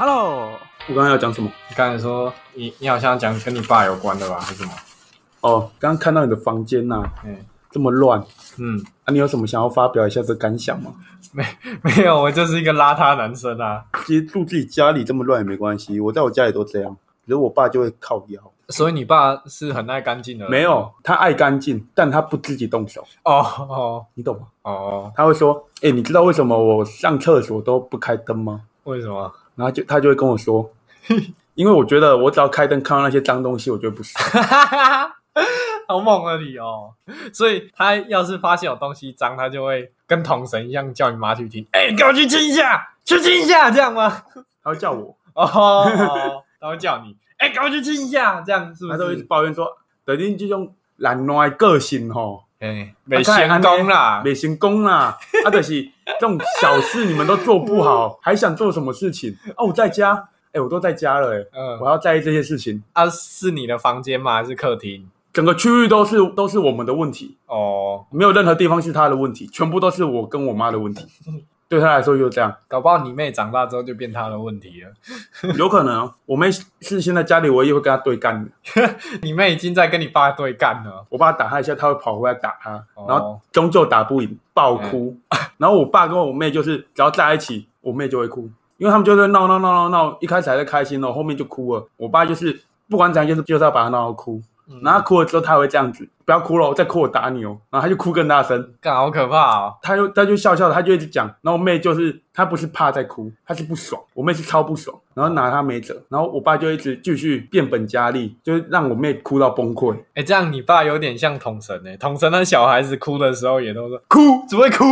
Hello，我刚刚要讲什么？你刚才说你你好像讲跟你爸有关的吧，还是什么？哦，刚刚看到你的房间呐、嗯这么乱嗯，啊，你有什么想要发表一下的感想吗？没 没有，我就是一个邋遢男生啊。其实住自己家里这么乱也没关系，我在我家里都这样，只是我爸就会靠腰。所以你爸是很爱干净的人？没有，他爱干净，但他不自己动手，哦哦你懂吗？哦，他会说：“哎、你知道为什么我上厕所都不开灯吗为什么？？”然后就他就会跟我说：“ 因为我觉得我只要开灯看到那些脏东西，我就会不爽。好猛啊你哦！所以他要是发现有东西脏，他就会跟童神一样叫你妈去听。哎、给我去亲一下，去亲一下，这样吗？”他会叫我，哦，哦他会叫你。哎、给我去亲一下，这样是不他都会是？抱怨说：“等于这种懒惰的个性吼，哎，没成功啦。没成功啦，啊，就是这种小事你们都做不好，还想做什么事情？哦，我在家，哎、我都在家了、哎，嗯我，要在意这些事情，啊，是你的房间吗？还是客厅？整个区域都是都是我们的问题，哦，没有任何地方是他的问题，全部都是我跟我妈的问题。对他来说就这样，搞不好你妹长大之后就变他的问题了。有可能哦我妹是现在家里唯一会跟他对干的。你妹已经在跟你爸对干了。我爸打他一下，他会跑回来打他，哦然后终究打不赢，爆哭。然后我爸跟我妹就是只要在一起，我妹就会哭，因为他们就是闹闹闹闹闹，一开始还在开心哦，后面就哭了。我爸就是不管怎样，就是就是要把他闹到哭，然后他哭了之后，他还会这样子，不要哭了，我再哭我打你哦，然后他就哭更大声，干好可怕哦！他就他就笑笑的，他就一直讲，然后我妹就是她不是怕在哭，她是不爽，我妹是超不爽，然后拿她没辙，然后我爸就一直继续变本加厉，就是让我妹哭到崩溃。哎，这样你爸有点像统神哎，统神的小孩子哭的时候也都说哭，只会哭，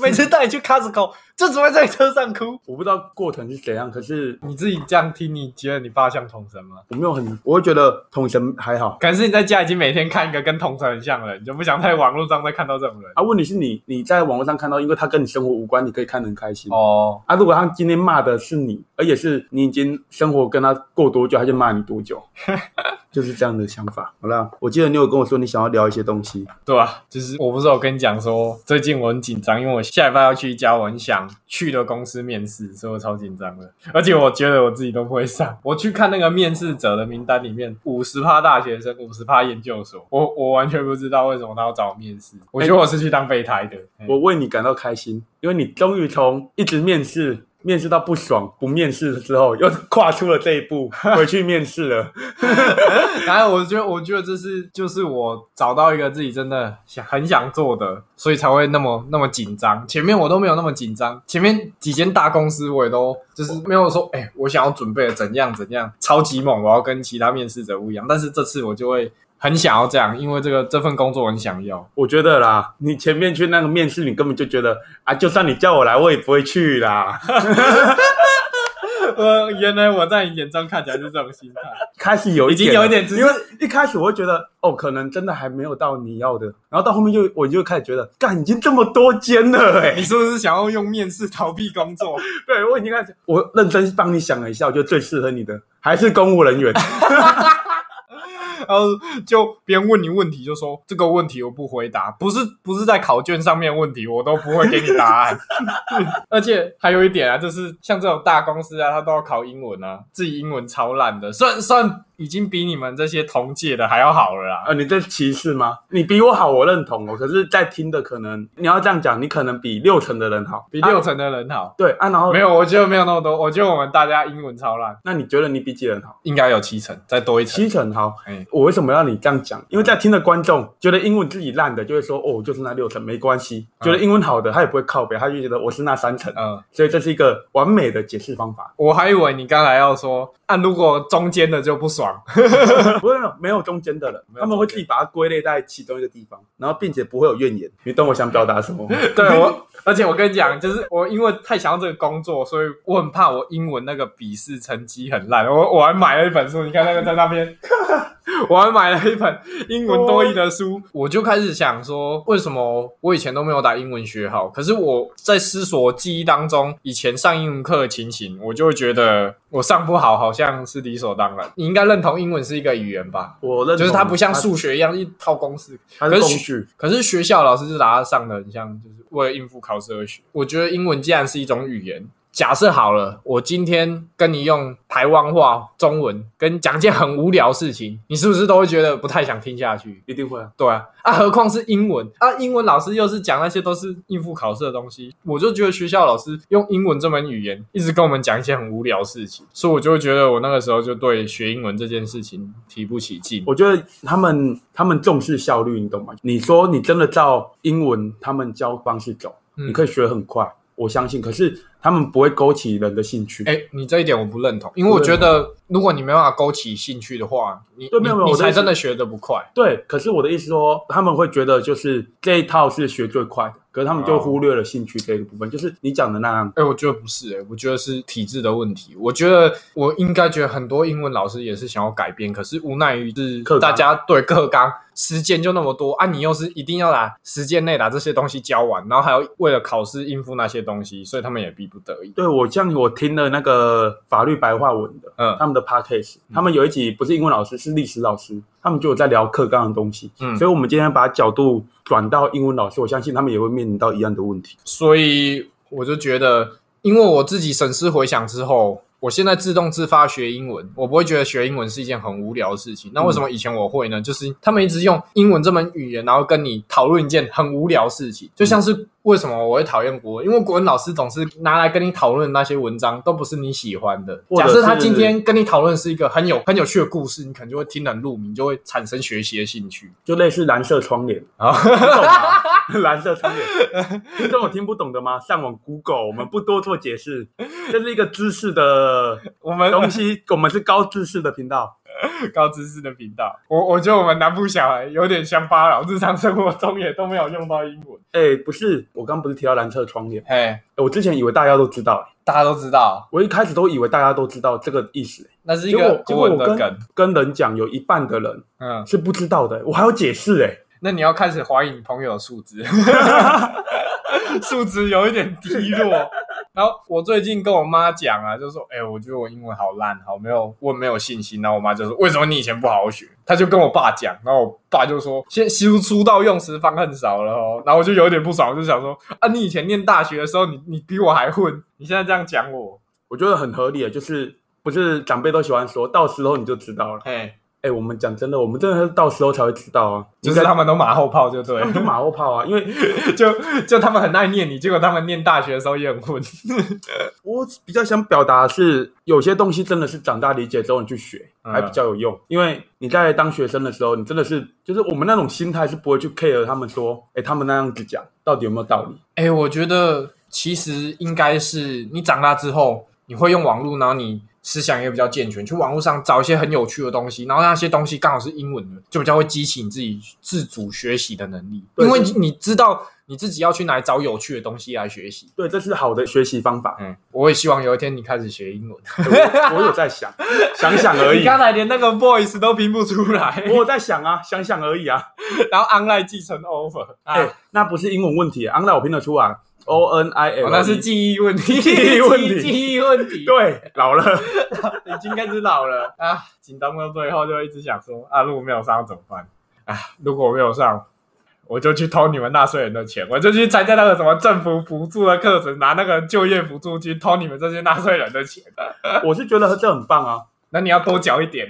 每次带你去 Costco 就只会在车上哭。我不知道过程是怎样，可是你自己这样听，你觉得你爸像统神吗？我没有很，我会觉得统神还好可能是你在家已经每天看一个跟统神很像的人，你就不想在网络上再看到这种人。啊。问题是你你在网络上看到，因为他跟你生活无关，你可以看得很开心。哦，啊，如果他今天骂的是你，而且是你已经生活跟他过多久，他就骂你多久，就是这样的想法。好啦，我记得你有跟我说你想要聊一些东西，对啊，就是我不是有跟你讲说，最近我很紧张，因为我下礼拜要去一家我很想去的公司面试，所以我超紧张的。而且我觉得我自己都不会上。我去看那个面试者的名单里面，五十趴大学生，五十趴研究所，我我完全不知道为什么他要找我面试。我觉得我是去当备胎的。我为你感到开心，因为你终于从一直面试。面试到不爽，不面试之后，又跨出了这一步，回去面试了。然后我觉得，我觉得这是就是我找到一个自己真的想很想做的，所以才会那么那么紧张。前面我都没有那么紧张，前面几间大公司我也都就是没有说，哎、我想要准备的怎样怎样，超级猛，我要跟其他面试者不一样。但是这次我就会很想要这样，因为这个这份工作我很想要。我觉得啦，你前面去那个面试，你根本就觉得啊，就算你叫我来，我也不会去啦。呃，原来我在你眼中看起来是这种心态。开始有一已经点有一点因为一开始我会觉得哦，可能真的还没有到你要的，然后到后面就我就开始觉得，干已经这么多间了哎、你是不是想要用面试逃避工作？对我已经开始，我认真帮你想了一下，我觉得最适合你的还是公务人员。然后就别人问你问题，就说这个问题我不回答，不是不是在考卷上面问题，我都不会给你答案。而且还有一点啊，就是像这种大公司啊，他都要考英文啊，自己英文超烂的，算算已经比你们这些同届的还要好了啦。呃，你这是歧视吗？你比我好，我认同哦。可是，在听的可能你要这样讲，你可能比六成的人好，啊比六成的人好。对啊。然后没有，我觉得没有那么多。我觉得我们大家英文超烂，那你觉得你比几人好？应该有七成，再多一成。七成好。哎，我为什么要你这样讲？因为在听的观众觉得英文自己烂的，就会说哦，就是那六成没关系；觉得英文好的，他也不会靠北，他就觉得我是那三成。嗯，所以这是一个完美的解释方法。我还以为你刚才要说，啊，如果中间的就不爽。不是没有中间的了，他们会自己把它归类在其中一个地方，然后并且不会有怨言。你懂我想表达什么？对我，而且我跟你讲，就是我因为太想要这个工作，所以我很怕我英文那个笔试成绩很烂。我我还买了一本书，你看那个在那边，我还买了一本英文多义的书，我就开始想说，为什么我以前都没有把英文学好？可是我在思索记忆当中，以前上英文课的情形，我就会觉得我上不好，好像是理所当然。你应该认同英文是一个语言吧？我认同就是它不像数学一样一套公式，它是工具。可是学校老师就把它上的很像，就是为了应付考试而学。我觉得英文既然是一种语言，假设好了，我今天跟你用台湾话、中文跟你讲一件很无聊事情，你是不是都会觉得不太想听下去？一定会啊。对啊，啊，何况是英文啊，英文老师又是讲那些都是应付考试的东西，我就觉得学校老师用英文这门语言一直跟我们讲一些很无聊的事情，所以我就会觉得我那个时候就对学英文这件事情提不起劲。我觉得他们他们重视效率，你懂吗？你说你真的照英文他们教方式走，嗯你可以学很快，我相信。可是他们不会勾起人的兴趣。哎，你这一点我不认同，因为我觉得如果你没办法勾起兴趣的话，你对没有没有才真的学的不快。对，可是我的意思说，他们会觉得就是这一套是学最快的，可是他们就哦忽略了兴趣这个部分，就是你讲的那样。哎、我觉得不是、哎，我觉得是体制的问题。我觉得我应该觉得很多英文老师也是想要改变，可是无奈于是课大家对课纲时间就那么多啊，你又是一定要把时间内把这些东西教完，然后还要为了考试应付那些东西，所以他们也逼不得已。对我像我听了那个法律白话文的，嗯他们的 podcast，他们有一集不是英文老师，是历史老师，他们就有在聊课纲的东西。嗯所以我们今天把角度转到英文老师，我相信他们也会面临到一样的问题。所以我就觉得，因为我自己审视回想之后，我现在自动自发学英文，我不会觉得学英文是一件很无聊的事情。那为什么以前我会呢？就是他们一直用英文这门语言，然后跟你讨论一件很无聊的事情，就像是为什么我会讨厌国文，因为国文老师总是拿来跟你讨论那些文章都不是你喜欢的。假设他今天跟你讨论是一个很有很有趣的故事，你可能就会听得很入迷，就会产生学习的兴趣。就类似蓝色窗帘，啊？蓝色窗帘，听众有听不懂的吗？上网 Google，我们不多做解释，这是一个知识的 我们东西，我们是高知识的频道。高知识的频道。我我觉得我们南部小孩有点乡巴佬，日常生活中也都没有用到英文。哎，不是，我刚不是提到蓝色窗帘，嘿，哎我之前以为大家都知道，大家都知道，我一开始都以为大家都知道这个意思，那是一结果个国结果我跟。跟人讲，有一半的人嗯，是不知道的，我还要解释哎。那你要开始怀疑你朋友的素质，素质有一点低落。然后我最近跟我妈讲啊，就说：“哎、我觉得我英文好烂，好没有，我没有信心。”然后我妈就说：“为什么你以前不好好学？”她就跟我爸讲，然后我爸就说：“现输出道用时方恨少了哦。”然后我就有点不爽，我就想说：“啊，你以前念大学的时候，你你比我还混，你现在这样讲我，我觉得很合理，就是不是长辈都喜欢说，到时候你就知道了。嘿，哎，我们讲真的，我们真的是到时候才会知道啊，就是他们都马后炮，就对了他们就马后炮啊，因为 就就他们很爱念你，结果他们念大学的时候也很混。我比较想表达的是，有些东西真的是长大理解之后你去学，嗯还比较有用。因为你在当学生的时候，你真的是就是我们那种心态是不会去 care 他们说，哎，他们那样子讲到底有没有道理？哎、我觉得其实应该是你长大之后，你会用网络，然后你思想也比较健全，去网络上找一些很有趣的东西，然后那些东西刚好是英文的，就比较会激起你自己自主学习的能力，因为你你知道你自己要去哪里找有趣的东西来学习。对，这是好的学习方法。嗯，我也希望有一天你开始学英文。我我有在想，想想而已。你刚才连那个 voice 都拼不出来，我有在想啊，想想而已啊。然后 online 继承 over 啊，哎、那不是英文问题，online 我拼得出来，O N I L，、哦那是记忆问题，记忆问题记忆问题。对，老了。已经开始老了啊，紧张到最后就一直想说啊，如果没有上怎么办？啊，如果我没有上，我就去偷你们纳税人的钱，我就去参加那个什么政府补助的课程，拿那个就业补助金偷你们这些纳税人的钱。我是觉得这很棒啊。那你要多缴一点。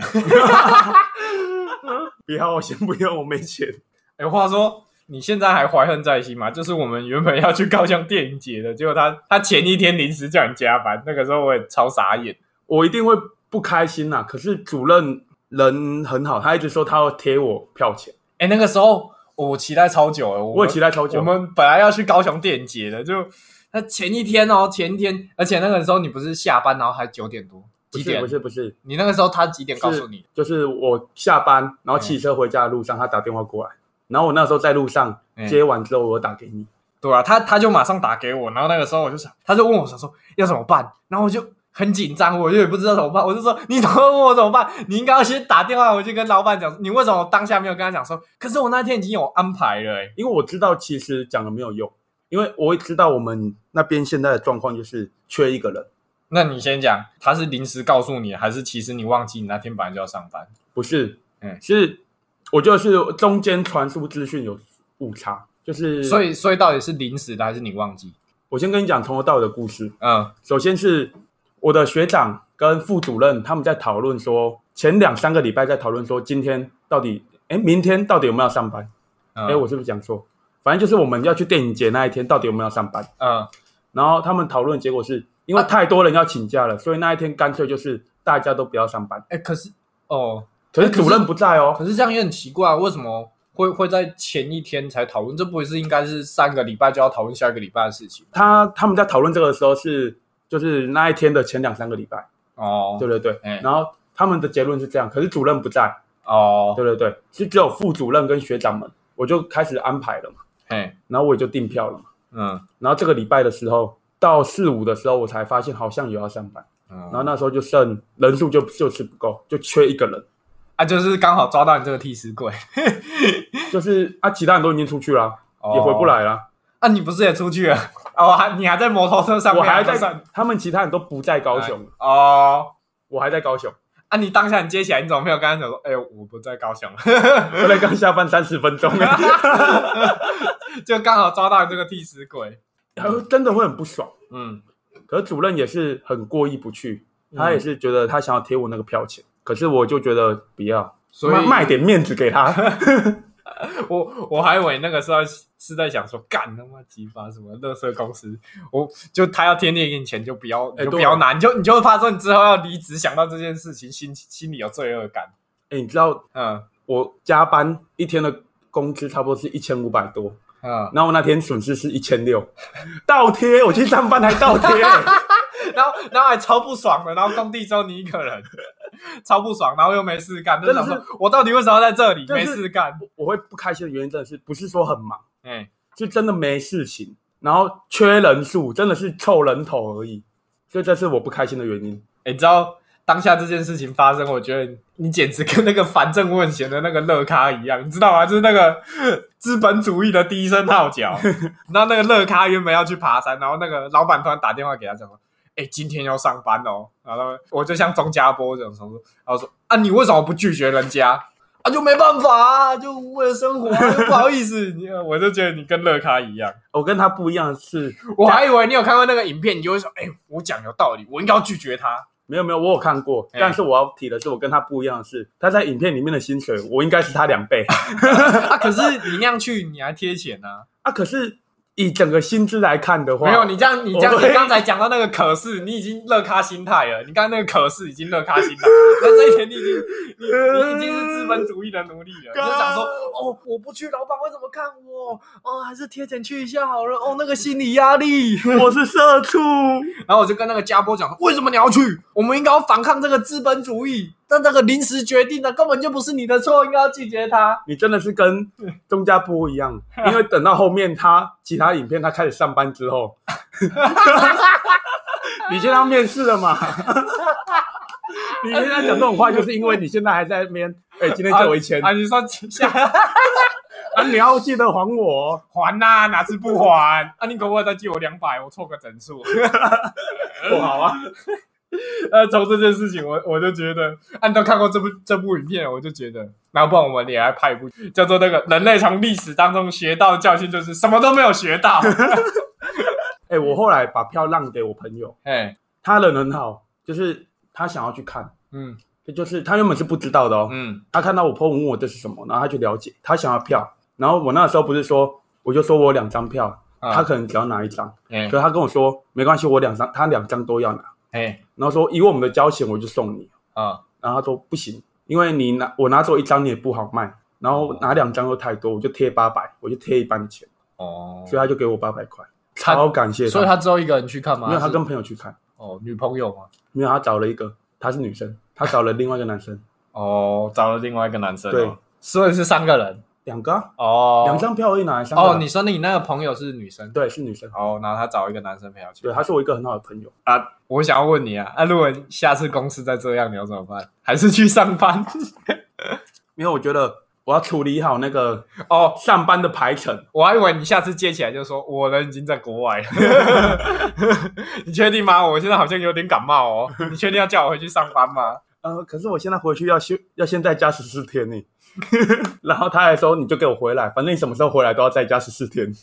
不要，我先不用，我没钱。哎、话说你现在还怀恨在心吗？就是我们原本要去高雄电影节的，结果他他前一天临时叫你加班，那个时候我也超傻眼。我一定会不开心呐、可是主任人很好，他一直说他要贴我票钱，哎、那个时候我期待超久了，我我也期待超久。我们本来要去高雄电影节的，就他前一天哦，前一天，而且那个时候你不是下班，然后还九点多，几点？不是不是不是，你那个时候他几点告诉你？就是我下班然后骑车回家的路上，他打电话过来，然后我那时候在路上嗯接完之后，我打给你。对啊，他他就马上打给我，然后那个时候我就想，他就问我想说要怎么办，然后我就很紧张，我就也不知道怎么办，我就说你怎么问我怎么办？你应该要先打电话回去跟老板讲，你为什么当下没有跟他讲说？可是我那天已经有安排了、欸，因为我知道其实讲了没有用，因为我会知道我们那边现在的状况就是缺一个人，那你先讲，他是临时告诉你，还是其实你忘记你那天本来就要上班？不是，嗯是我觉得是中间传输资讯有误差，就是所以所以到底是临时的还是你忘记？我先跟你讲从头到尾的故事。嗯首先是我的学长跟副主任他们在讨论说，前两三个礼拜在讨论说，今天到底，哎，明天到底有没有要上班？嗯，哎、我是不是讲错？反正就是我们要去电影节那一天，到底有没有要上班？嗯然后他们讨论结果是因为太多人要请假了，所以那一天干脆就是大家都不要上班。哎，可是哦，可是主任不在哦，可是这样也很奇怪，为什么会会在前一天才讨论？这不是应该是三个礼拜就要讨论下一个礼拜的事情？吗？他他们在讨论这个的时候是就是那一天的前两三个礼拜，哦，对对对。哎。然后他们的结论是这样，可是主任不在，哦，对对对，是只有副主任跟学长们，我就开始安排了嘛，哎，然后我也就订票了嘛。嗯。然后这个礼拜的时候，到四五的时候，我才发现好像有要上班，嗯，然后那时候就剩人数就就是不够，就缺一个人，啊，就是刚好抓到你这个替死鬼，就是啊，其他人都已经出去了，也回不来。了。啊，你不是也出去了？哦，还你还在摩托车上面，我还在上，他们其他人都不在高雄，哦。我还在高雄。啊，你当下你接起来，你怎么没有跟他讲说？哎、我不在高雄，后来刚下班三十分钟，就刚好抓到你这个替死鬼。然后真的会很不爽。嗯，可是主任也是很过意不去，嗯他也是觉得他想要贴我那个票钱，可是我就觉得不要，所以卖卖点面子给他。我我还以为那个时候是在想说，干他妈鸡巴什么乐色公司，我就他要天天给你钱，就不要，你就哎对不要拿，你就你就会怕说你之后要离职，想到这件事情，心心里有罪恶感。哎，你知道嗯我加班一天的工资差不多是一千五百多，嗯，然后我那天损失是一千六，倒贴，我去上班还倒贴。然后然后还超不爽的，然后工地只有你一个人，超不爽，然后又没事干，就真的是我到底为什么要在这里就是没事干？我会不开心的原因真的是不是说很忙，哎、是真的没事情，然后缺人数，真的是凑人头而已，所以这是我不开心的原因。欸你知道当下这件事情发生，我觉得你简直跟那个反正问贤的那个乐咖一样，你知道吗？就是那个 资本主义的第一声号角。然后那个乐咖原本要去爬山，然后那个老板突然打电话给他讲说：“哎、今天要上班哦。”然后我就像钟家波这种程度，然后说：“啊，你为什么不拒绝人家？”啊，就没办法啊，就为了生活、不好意思。你我就觉得你跟乐咖一样，我跟他不一样的是，我还以为你有看过那个影片，你就会说：“哎、我讲有道理，我应该要拒绝他。”没有没有，我有看过，哎但是我要提的是，我跟他不一样的是，他在影片里面的薪水，我应该是他两倍 啊，可是你那样去，你还贴钱啊？啊。可是以整个薪资来看的话，没有，你这样，你这样，你刚才讲到那个可是，你已经乐咖心态了。你刚才那个可是已经乐咖心态，那这一点你已经，你你已经是资本主义的奴隶了。你就想说，哦，我不去，老板会怎么看我？哦，还是贴钱去一下好了。哦，那个心理压力。我是社畜，然后我就跟那个家波讲，为什么你要去？我们应该要反抗这个资本主义。但那个临时决定的根本就不是你的错，应该要拒绝他。你真的是跟钟家波一样，因为等到后面他其他影片他开始上班之后，你现在要面试了嘛？你现在讲这种话，就是因为你现在还在那边，哎、今天借我一千啊，你说下啊，你要记得还我哦。还呐、哪次不还？啊，你可不可以再借我两百？我凑个整数。不好啊，呃，从这件事情我，我就觉得，按照看过这部这部影片，我就觉得，然后不然我们也来拍一部叫做那个人类从历史当中学到的教训，就是什么都没有学到。哎、我后来把票让给我朋友，哎，他人很好，就是他想要去看，嗯。就是他原本是不知道的哦，嗯。他看到我 po 文问我这是什么，然后他去了解，他想要票，然后我那时候不是说，我就说我两张票，啊他可能只要拿一张，哎可是他跟我说没关系，我两张，他两张都要拿，哎然后说以我们的交情，我就送你，啊。然后他说不行，因为你拿我拿走一张你也不好卖，然后拿两张又太多，我就贴八百，我就贴一半的钱，哦，所以他就给我八百块，超感谢所以他只有一个人去看吗？是没有他跟朋友去看，哦女朋友吗？没有他找了一个，他是女生，他找了另外一个男生，哦，找了另外一个男生、哦，对，所以是三个人两个、啊，哦，两张票而已拿哦，人你说你那个朋友是女生，对是女生，哦，然后他找一个男生陪她去，对，她是我一个很好的朋友。啊，我想要问你啊，啊，如果下次公司再这样，你要怎么办？还是去上班？因为我觉得我要处理好那个哦，上班的排程。我还以为你下次接起来就说我人已经在国外了，你确定吗？我现在好像有点感冒哦，你确定要叫我回去上班吗？呃，可是我现在回去要休，要先在家十四天呢。然后他还说，你就给我回来，反正你什么时候回来都要在家十四天。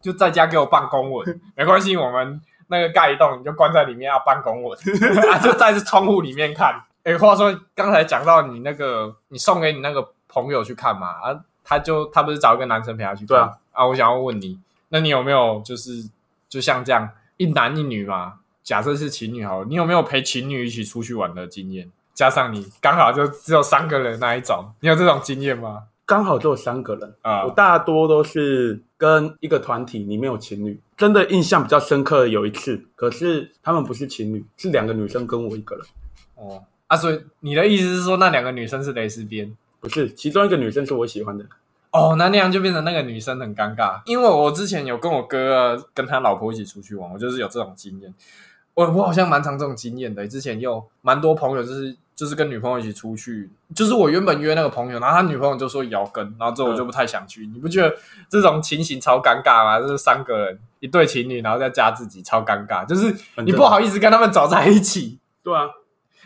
就在家给我办公文，没关系，我们那个盖一栋你就关在里面要办公文，啊，就在这窗户里面看。哎，话说刚才讲到你那个，你送给你那个朋友去看嘛，啊，他就他不是找一个男生陪他去看对啊，啊，我想要问你，那你有没有就是就像这样一男一女嘛？假设是情侣好了，你有没有陪情侣一起出去玩的经验？加上你刚好就只有三个人那一种，你有这种经验吗？刚好只有三个人，啊、我大多都是跟一个团体里面有情侣。真的印象比较深刻的有一次，可是他们不是情侣，是两个女生跟我一个人，哦啊，所以你的意思是说那两个女生是蕾丝边？不是，其中一个女生是我喜欢的。哦，那那样就变成那个女生很尴尬，因为我之前有跟我哥跟他老婆一起出去玩，我就是有这种经验。我我好像蛮常这种经验的，之前有蛮多朋友就是就是跟女朋友一起出去，就是我原本约那个朋友，然后他女朋友就说也要跟，然后之后我就不太想去。你不觉得这种情形超尴尬吗？就是三个人一对情侣，然后再加自己，超尴尬。就是你不好意思跟他们走在一起，对啊，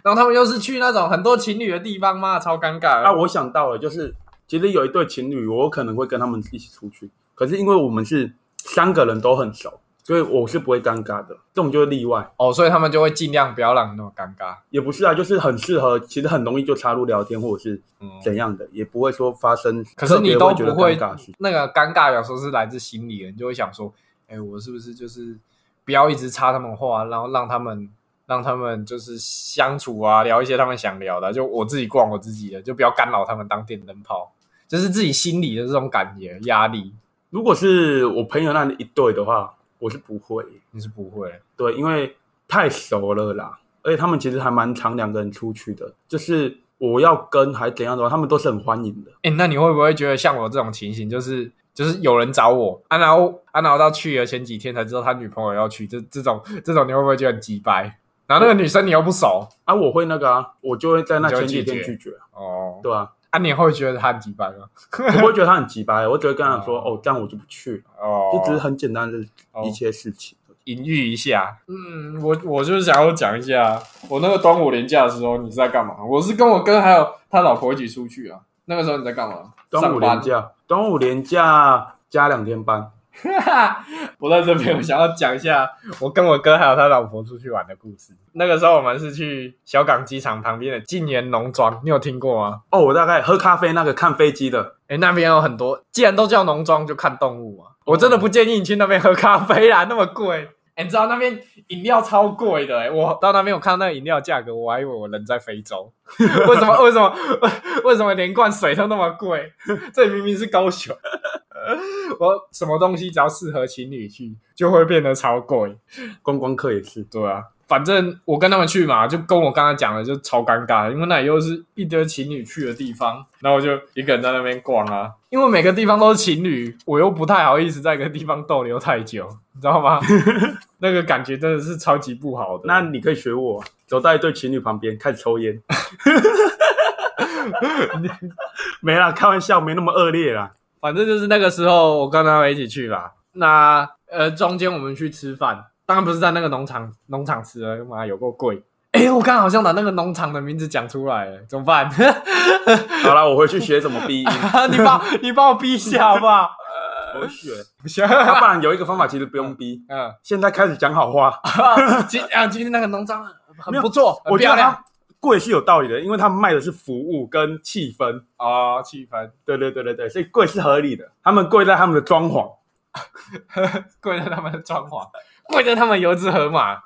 然后他们又是去那种很多情侣的地方嘛，超尴尬。啊，我想到了，就是其实有一对情侣，我可能会跟他们一起出去，可是因为我们是三个人都很熟，所以我是不会尴尬的，这种就是例外。哦，所以他们就会尽量不要让你那么尴尬。也不是啊，就是很适合，其实很容易就插入聊天或者是嗯，怎样的，也不会说发生可是你都会觉得不会尴尬的事。那个尴尬，有时候是来自心里的，你就会想说，哎，我是不是就是不要一直插他们话，然后让他们让他们就是相处啊，聊一些他们想聊的，就我自己逛我自己的，就不要干扰他们当电灯泡，就是自己心里的这种感觉压力，如果是我朋友那一对的话，我是不会，你是不会。对，因为太熟了啦，而且他们其实还蛮常两个人出去的，就是我要跟还怎样的话，他们都是很欢迎的。哎，那你会不会觉得像我这种情形，就是就是有人找我，啊，然后啊，然后到去了前几天才知道他女朋友要去，这这种这种你会不会觉得很鸡掰？然后那个女生你又不熟，啊，我会那个啊，我就会在那前几天拒绝哦，对啊，啊，你会觉得他很鸡掰吗？我不会觉得他很急白，我只会跟他说，哦哦，这样我就不去了，哦，就只是很简单的哦一些事情。隐喻一下。嗯，我我就是想要讲一下，我那个端午连假的时候你是在干嘛？我是跟我哥还有他老婆一起出去啊。那个时候你在干嘛？端午连。假，端午连假加两天班，我在这边，我想要讲一下我跟我哥还有他老婆出去玩的故事。那个时候我们是去小港机场旁边的晋源农庄，你有听过吗？哦，我大概喝咖啡那个看飞机的，哎，那边有很多，既然都叫农庄，就看动物啊。我真的不建议你去那边喝咖啡啦，那么贵。哎，你知道那边饮料超贵的哎、我到那边我看到那个饮料价格，我还以为我人在非洲。为什么？为什么？为什么连罐水都那么贵？这明明是高雄。我什么东西只要适合情侣去，就会变得超贵。观光客也是。对啊，反正我跟他们去嘛，就跟我刚才讲的就超尴尬，因为那里又是一堆情侣去的地方，然后我就一个人在那边逛啊。因为每个地方都是情侣，我又不太好意思在一个地方逗留太久，你知道吗？那个感觉真的是超级不好的。那你可以学我，走到一对情侣旁边开始抽烟。没啦，开玩笑，没那么恶劣啦。反正就是那个时候，我跟他们一起去吧。那呃，中间我们去吃饭，当然不是在那个农场农场吃了，妈有够贵。哎，我刚好像把那个农场的名字讲出来了，怎么办？好了，我回去学怎么逼音，你帮你帮我逼一下好不好？我会学。不行，要不然有一个方法，其实不用逼，嗯，现在开始讲好话。今啊今天那个农庄很不错，很我觉得漂亮它贵是有道理的，因为他们卖的是服务跟气氛。哦，气氛对对对对对，所以贵是合理的。他们贵在他们的装潢。贵在他们的装潢，贵在他们油脂河马。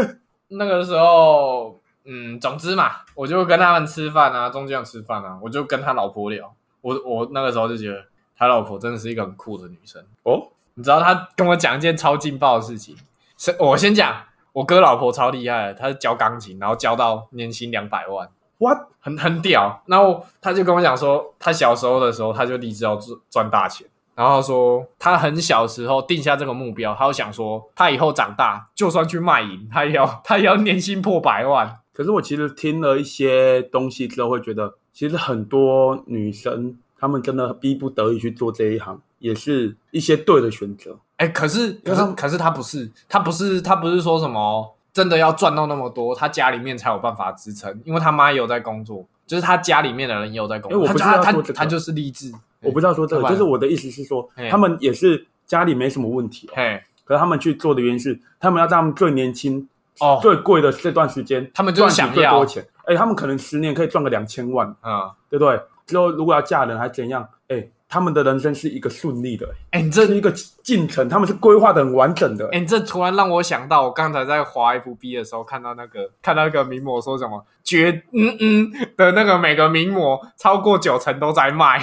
那个时候，嗯，总之嘛，我就跟他们吃饭啊，中间有吃饭啊，我就跟他老婆聊。我我那个时候就觉得他老婆真的是一个很酷的女生。哦，你知道他跟我讲一件超劲爆的事情，是我先讲，我哥老婆超厉害的，他是教钢琴，然后教到年薪两百万。what？很很屌。然后他就跟我讲说，他小时候的时候他就立志要赚赚大钱，然后说他很小时候定下这个目标，他就想说他以后长大就算去卖淫，他也要他也要年薪破百万。可是我其实听了一些东西之后，会觉得其实很多女生她们真的逼不得已去做这一行，也是一些对的选择。哎，可是可是可是他不是他不是他不是说什么真的要赚到那么多，他家里面才有办法支撑，因为他妈也有在工作，就是他家里面的人也有在工作。哎我不知道他他就是励志。我不知道说这个，就是我的意思是说哎，他们也是家里没什么问题，嘿，可是他们去做的原因是，他们要在他们最年轻、哦，最贵的这段时间，他们就是赚想要最多钱。哎，他们可能十年可以赚个两千万，嗯，对不对？之后如果要嫁人还怎样？哎，他们的人生是一个顺利的，哎，你这这是一个进程，他们是规划的很完整的。哎、你这突然让我想到，我刚才在滑 FB 的时候看到那个看到一个名模说什么绝嗯嗯的那个每个名模超过九成都在卖，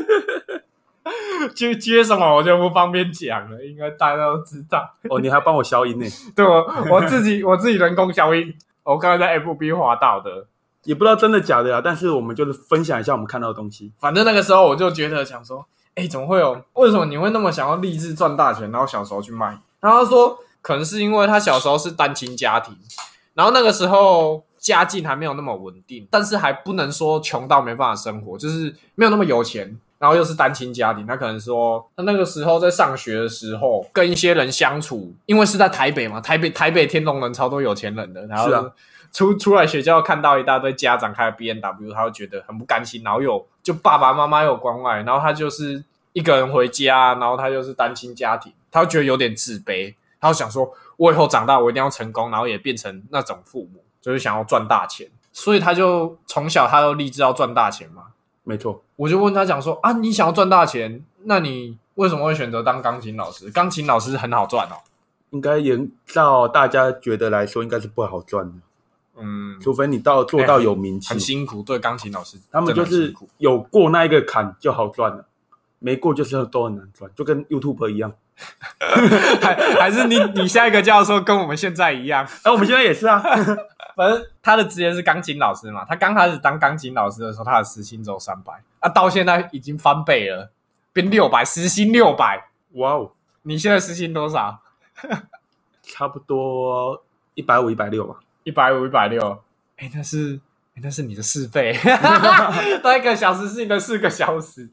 接接什么我就不方便讲了，应该大家都知道。哦，你还帮我消音呢，对我我自己我自己人工消音，我刚才在 FB 滑到的。也不知道真的假的啊。但是我们就是分享一下我们看到的东西。反正那个时候我就觉得想说，哎、怎么会有？为什么你会那么想要立志赚大钱，然后小时候去卖？然后他说，可能是因为他小时候是单亲家庭，然后那个时候家境还没有那么稳定，但是还不能说穷到没办法生活，就是没有那么有钱。然后又是单亲家庭，他可能说，他那个时候在上学的时候，跟一些人相处，因为是在台北嘛，台北台北天龙人超多有钱人的，然后出出来学校看到一大堆家长开 B N W，他会觉得很不甘心，然后有就爸爸妈妈有关爱，然后他就是一个人回家，然后他就是单亲家庭，他会觉得有点自卑，他会想说，我以后长大我一定要成功，然后也变成那种父母，就是想要赚大钱，所以他就从小他就立志要赚大钱嘛。没错，我就问他讲说啊，你想要赚大钱，那你为什么会选择当钢琴老师？钢琴老师很好赚哦。应该沿照大家觉得来说，应该是不好赚的，嗯，除非你到做到有名气。很辛苦，对钢琴老师，他们就是有过那一个坎就好赚了，没过就是都很难赚，就跟 YouTube 一样。还还是你你下一个教授跟我们现在一样，哎、我们现在也是啊，反正他的职业是钢琴老师嘛。他刚开始当钢琴老师的时候，他的时薪只有三百啊，到现在已经翻倍了，变六百，时薪六百。哇哦，你现在时薪多少？差不多一百五、一百六吧。一百五、一百六。哎，那是哎那是你的四倍，多一个小时是你的四个小时。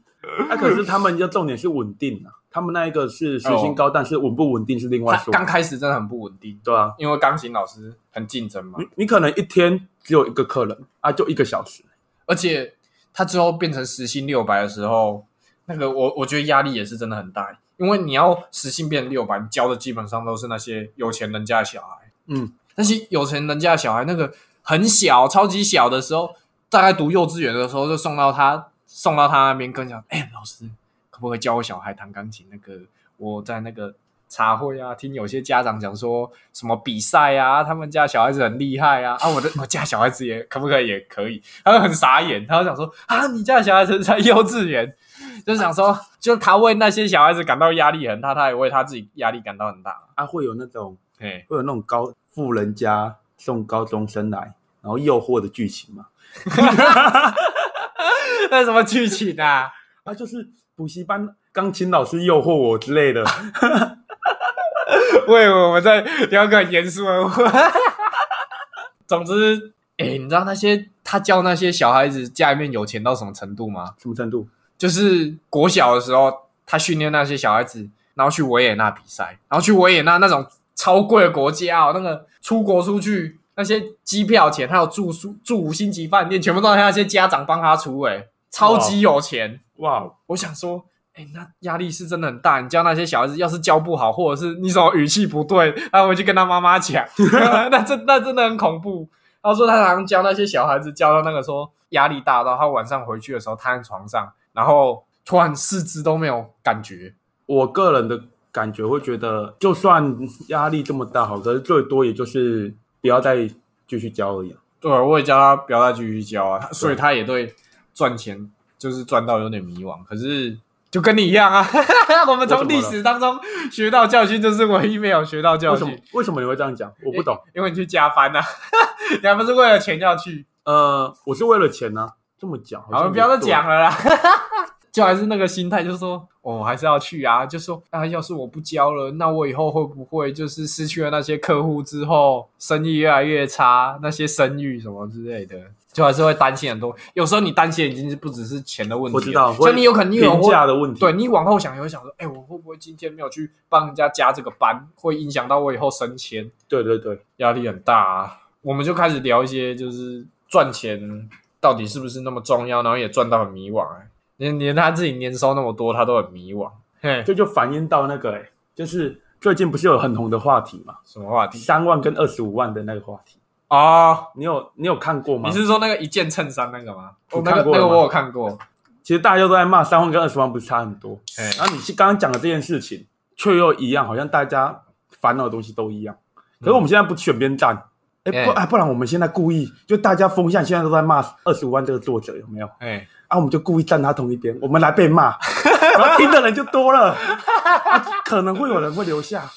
那、可是他们要重点是稳定啊，他们那一个是时薪高，但是稳不稳定是另外说。他刚开始真的很不稳定，对啊，因为钢琴老师很竞争嘛，你你可能一天只有一个客人啊，就一个小时。而且他之后变成时薪六百的时候，那个我我觉得压力也是真的很大，因为你要时薪变六百，你教的基本上都是那些有钱人家的小孩，嗯，那些有钱人家的小孩，那个很小、超级小的时候，大概读幼稚园的时候就送到他送到他那边跟讲，哎、老师可不可以教我小孩弹钢琴？那个我在那个茶会啊，听有些家长讲说什么比赛啊，他们家小孩子很厉害啊，啊，我的我家小孩子也可不可以？也可以，他就很傻眼，他就想说啊，你家小孩子才幼稚园，就是想说，就他为那些小孩子感到压力很大，他也为他自己压力感到很大，啊，会有那种哎。会有那种高富人家送高中生来，然后诱惑的剧情嘛。那什么剧情啊？啊，就是补习班钢琴老师诱惑我之类的。为我们在聊个很严肃的话。总之，哎、你知道那些他教那些小孩子家里面有钱到什么程度吗？什么程度？就是国小的时候，他训练那些小孩子，然后去维也纳比赛，然后去维也纳那种超贵的国家哦，那个出国出去那些机票钱，还有住宿住五星级饭店，全部都是那些家长帮他出，哎，超级有钱。哇，我想说，哎、那压力是真的很大。你教那些小孩子，要是教不好，或者是你什么语气不对，他回去跟他妈妈讲，那真那真的很恐怖。他说他常常教那些小孩子，教到那个说压力大到他晚上回去的时候瘫在床上，然后突然四肢都没有感觉。我个人的感觉会觉得，就算压力这么大，好，可是最多也就是不要再继续教而已啊。对，我也叫他不要再继续教啊，所以他也对赚钱就是赚到有点迷惘。可是就跟你一样啊，我们从历史当中学到教训，就是唯一没有学到教为什么训。？为什么你会这样讲？我不懂。因为你去加班呐、啊，你还不是为了钱要去？呃，我是为了钱呢、这么讲，好，不要再讲了啦。就还是那个心态，就是说，哦，我还是要去啊。就说啊，要是我不交了，那我以后会不会就是失去了那些客户之后，生意越来越差，那些声誉什么之类的，就还是会担心很多。有时候你担心已经是不只是钱的问题了，我知道，像你有可能你有评价的问题。对你往后想，也会想说，哎、我会不会今天没有去帮人家加这个班，会影响到我以后升迁？对对对，压力很大、啊。我们就开始聊一些，就是赚钱到底是不是那么重要，然后也赚到很迷惘、欸。连连他自己年收那么多，他都很迷惘。嘿，这就反映到那个、欸，就是最近不是有很红的话题嘛，什么话题？三万跟二十五万的那个话题，哦，你有你有看过吗？你是说那个一件衬衫那个吗？我哦，那个看过那个我有看过。其实大家都在骂三万跟二十万不是差很多，哎，然后你是刚刚讲的这件事情，却又一样，好像大家烦恼的东西都一样。可是我们现在不选边站，哎、不哎哎，不然我们现在故意就大家风向现在都在骂二十五万这个作者有没有？哎，啊，我们就故意站他同一边，我们来被骂，然后听的人就多了，啊可能会有人会留下。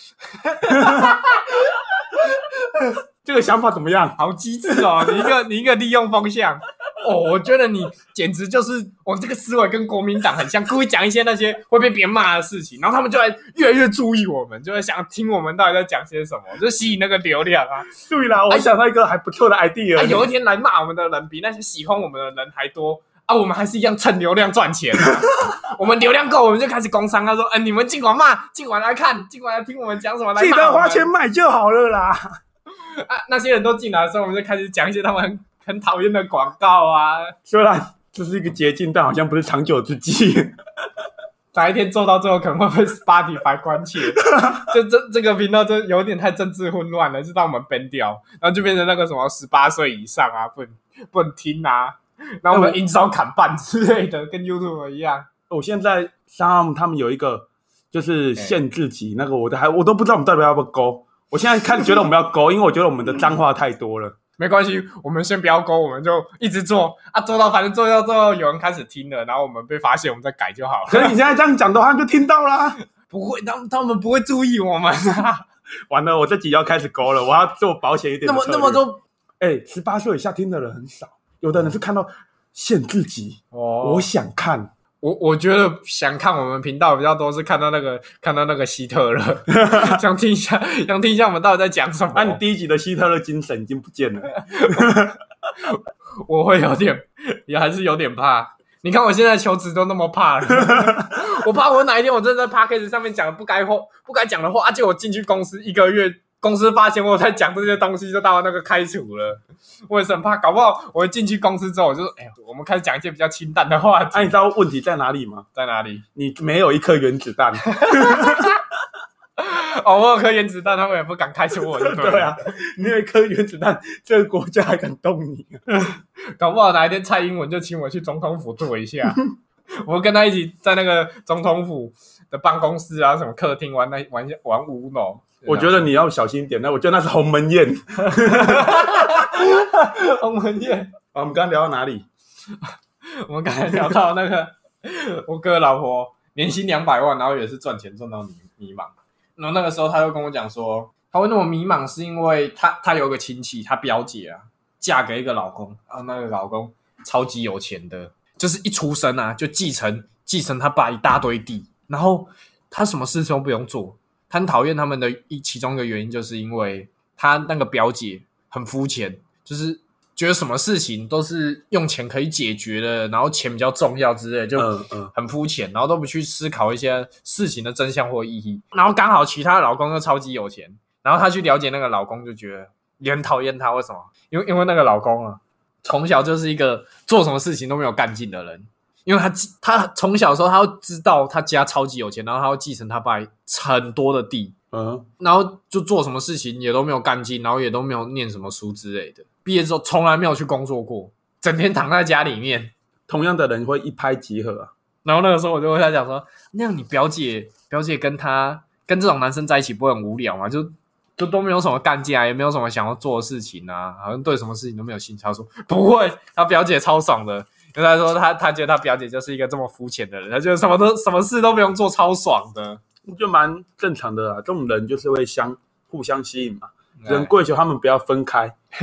这个想法怎么样？好机智哦！你一个你一个利用风向。哦，我觉得你简直就是我这个思维跟国民党很像，故意讲一些那些会被别人骂的事情，然后他们就会越来越注意我们，就会想听我们到底在讲些什么，就吸引那个流量啊。对啦，我想到一个还不错的 idea，、啊，有一天来骂我们的人比那些喜欢我们的人还多啊，我们还是一样蹭流量赚钱、啊。我们流量够，我们就开始工商。他说：“哎、你们尽管骂，尽管来看，尽管来听我们讲什么，来记得花钱买就好了啦。啊。”那些人都进来的时候，我们就开始讲一些他们很 很讨厌的广告啊。虽然这是一个捷径，但好像不是长久之计。哪一天做到最后，可能会被 Spotify 关切。这这这个频道真有点太政治混乱了，就让我们 ban 掉，然后就变成那个什么十八岁以上啊，不能不能听啊，然后我们营收砍半之类的，跟 YouTube 一样。我现在像他们有一个就是限制级，那个我都还我都不知道我们到底要不要勾。我现在看觉得我们要勾，因为我觉得我们的脏话太多了。没关系，我们先不要勾，我们就一直做啊，做到反正做到最后有人开始听了，然后我们被发现，我们再改就好了。可是你现在这样讲的话，就听到啦。不会，他们他们不会注意我们啊。完了，我这集要开始勾了，我要做保险一点那么那么多哎，十八岁以下听的人很少，有的人是看到限制级，哦我想看。我我觉得想看我们频道比较多是看到那个看到那个希特勒，想听一下想听一下我们到底在讲什么。那、你第一集的希特勒精神已经不见了。我会有点，也还是有点怕。你看我现在求职都那么怕了，我怕我哪一天我真的在 p a c k a g e 上面讲不该话、不该讲的话，而且我进去公司一个月，公司发现我在讲这些东西，就到那个开除了。我也是很怕，搞不好我一进去公司之后，我就说，哎呀，我们开始讲一些比较清淡的话题，哎、你知道问题在哪里吗？在哪里？你没有一颗原子弹。哦，我有颗原子弹，他们也不敢开除我，就对啊，你有一颗原子弹，这个国家还敢动你？搞不好哪一天蔡英文就请我去总统府坐一下，我跟他一起在那个总统府的办公室啊，什么客厅玩那玩玩乌龙。我觉得你要小心点。那我觉得那是鸿门宴。鸿门宴，啊，我们刚刚聊到哪里？我们刚才聊到那个我哥老婆年薪两百万，然后也是赚钱赚到迷迷茫。然后那个时候他就跟我讲说，他会那么迷茫，是因为他他有个亲戚，他表姐啊，嫁给一个老公，啊，那个老公超级有钱的，就是一出生啊就继承继承他爸一大堆地，然后他什么事情都不用做。他很讨厌他们的一其中一个原因，就是因为他那个表姐很肤浅，就是觉得什么事情都是用钱可以解决的，然后钱比较重要之类，就很肤浅，然后都不去思考一些事情的真相或意义。然后刚好其他老公又超级有钱，然后她去了解那个老公，就觉得也很讨厌他。为什么？因为因为那个老公啊，从小就是一个做什么事情都没有干劲的人。因为他他从小的时候，他就知道他家超级有钱，然后他会继承他爸很多的地，嗯，然后就做什么事情也都没有干劲，然后也都没有念什么书之类的。毕业之后从来没有去工作过，整天躺在家里面。同样的人会一拍即合啊。然后那个时候我就跟他讲说，那样你表姐表姐跟他跟这种男生在一起不会很无聊吗？就就都没有什么干劲啊，也没有什么想要做的事情啊，好像对什么事情都没有兴趣。他说不会，他表姐超爽的。跟他说他他觉得他表姐就是一个这么肤浅的人，他觉得什么都什么事都不用做，超爽的。就蛮正常的啦，这种人就是会相互相吸引嘛。哎人跪求他们不要分开，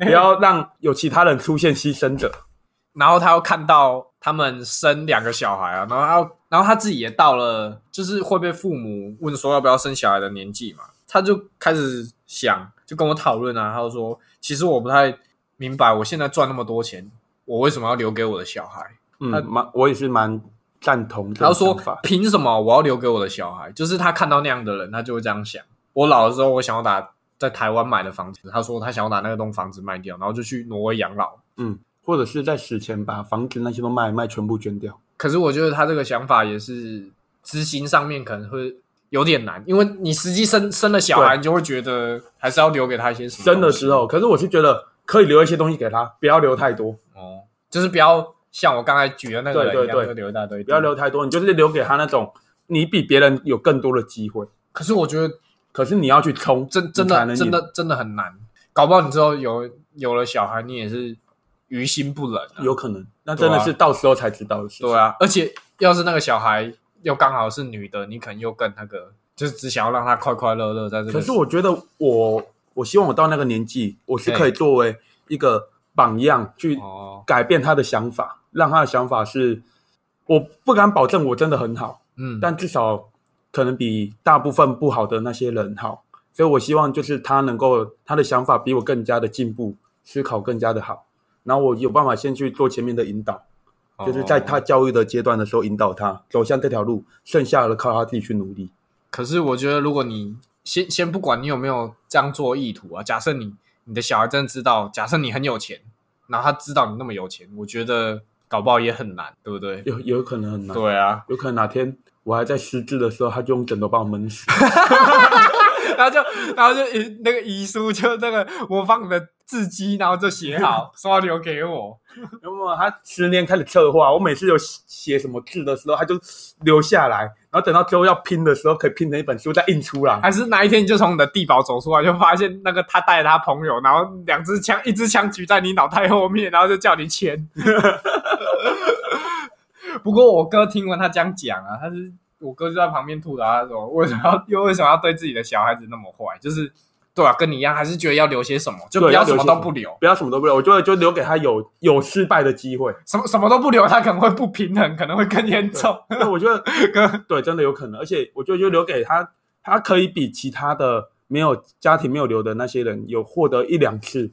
不要让有其他人出现牺牲者。然后他又看到他们生两个小孩啊，然后他然后他自己也到了就是会被父母问说要不要生小孩的年纪嘛，他就开始想，就跟我讨论啊，他就说其实我不太明白，我现在赚那么多钱，我为什么要留给我的小孩？他嗯，蛮我也是蛮赞同的他就说法。凭什么我要留给我的小孩？就是他看到那样的人，他就会这样想。我老了之后，我想要把在台湾买的房子，他说他想要把那栋房子卖掉，然后就去挪威养老。嗯，或者是在死前把房子那些都卖卖，全部捐掉。可是我觉得他这个想法也是执行上面可能会有点难，因为你实际生生了小孩，你就会觉得还是要留给他一些什么。生的时候，可是我是觉得可以留一些东西给他，不要留太多，哦，就是不要像我刚才举的那个人一样，对对对就留一大堆，不要。留太多，你就是留给他那种你比别人有更多的机会，可是我觉得可是你要去冲，真真的真的真的很难，搞不好你之后有有了小孩，你也是于心不忍、啊。有可能，那真的是到时候才知道的事情。对啊，而且要是那个小孩又刚好是女的，你可能又更那个，就是只想要让她快快乐乐在这个。可是我觉得我，我希望我到那个年纪，我是可以作为一个榜样去哦，改变他的想法，让他的想法是，我不敢保证我真的很好，嗯，但至少可能比大部分不好的那些人好。所以我希望就是他能够他的想法比我更加的进步，思考更加的好，然后我有办法先去做前面的引导，就是在他哦。教育的阶段的时候引导他走向这条路，剩下的靠他自己去努力。可是我觉得，如果你先先不管你有没有这样做意图啊，假设你你的小孩真的知道，假设你很有钱，然后他知道你那么有钱，我觉得搞不好也很难，对不对？有有可能很难，对啊，有可能哪天我还在失智的时候，他就用枕头把我闷死。然后就然后就遗那个遗书就那个我放你的字迹，然后就写好，说要留给我。有没有？他十年开始策划，我每次有写什么字的时候，他就留下来，然后等到最后要拼的时候，可以拼成一本书再印出来。还是哪一天你就从你的地堡走出来，就发现那个他带着他朋友，然后两支枪，一支枪举在你脑袋后面，然后就叫你签。不过我哥听完他这样讲啊，他是我哥就在旁边吐槽他说：“为什么要又为什么要对自己的小孩子那么坏？就是对啊，跟你一样，还是觉得要留些什么，就不要什么都不留，不要什么都不留，我觉得就留给他有有失败的机会。什么什么都不留，他可能会不平衡，可能会更严重。那我觉得哥，对，真的有可能，而且我觉得就留给他，他可以比其他的没有家庭没有留的那些人有获得一两次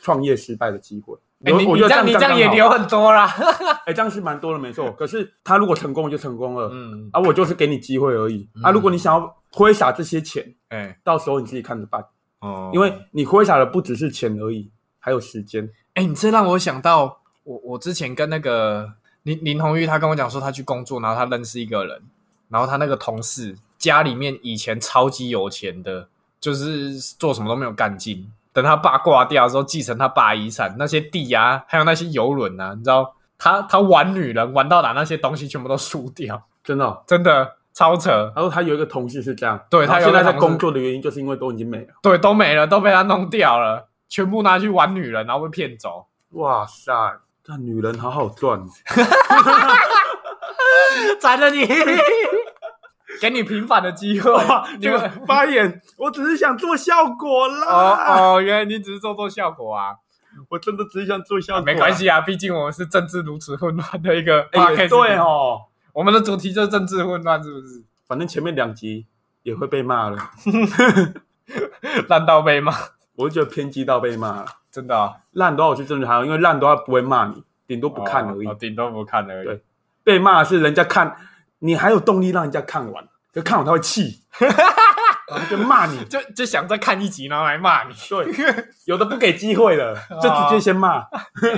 创业失败的机会。哎你我我觉得你这样你这样也留很多啦。哎，这样是蛮多的，没错。可是他如果成功了就成功了，嗯，啊，我就是给你机会而已。啊，嗯如果你想要挥洒这些钱，哎到时候你自己看着办，哦因为你挥洒的不只是钱而已，还有时间。哎、你这让我想到，我我之前跟那个林林红玉，他跟我讲说，他去工作，然后他认识一个人，然后他那个同事家里面以前超级有钱的，就是做什么都没有干劲。等他爸挂掉之后，继承他爸遗产，那些地啊，还有那些游轮啊，你知道，他他玩女人玩到把那些东西全部都输掉，真的哦、真的超扯。他说他有一个同事是这样，对他现在在工作的原因就是因为都已经没了。对，都没了，都被他弄掉了，全部拿去玩女人，然后被骗走。哇塞，这女人好好赚哦。宰了你，给你平反的机会。你这们个发言，我只是想做效果啦。哦哦，原来你只是做做效果啊，我真的只是想做效果、没关。系啊，毕竟我们是政治如此混乱的一个哎、podcast 也对哦，我们的主题就是政治混乱，是不是？反正前面两集也会被骂了，烂到被骂，我就觉得偏激到被骂了。真的啊烂的话我去政治还好，因为烂的话不会骂你，顶多不看而已。哦顶多不看而已。对被骂是人家看，你还有动力让人家看完，就看完他会气，就骂你。就就想再看一集，然后来骂你。对，有的不给机会了，就直接先骂。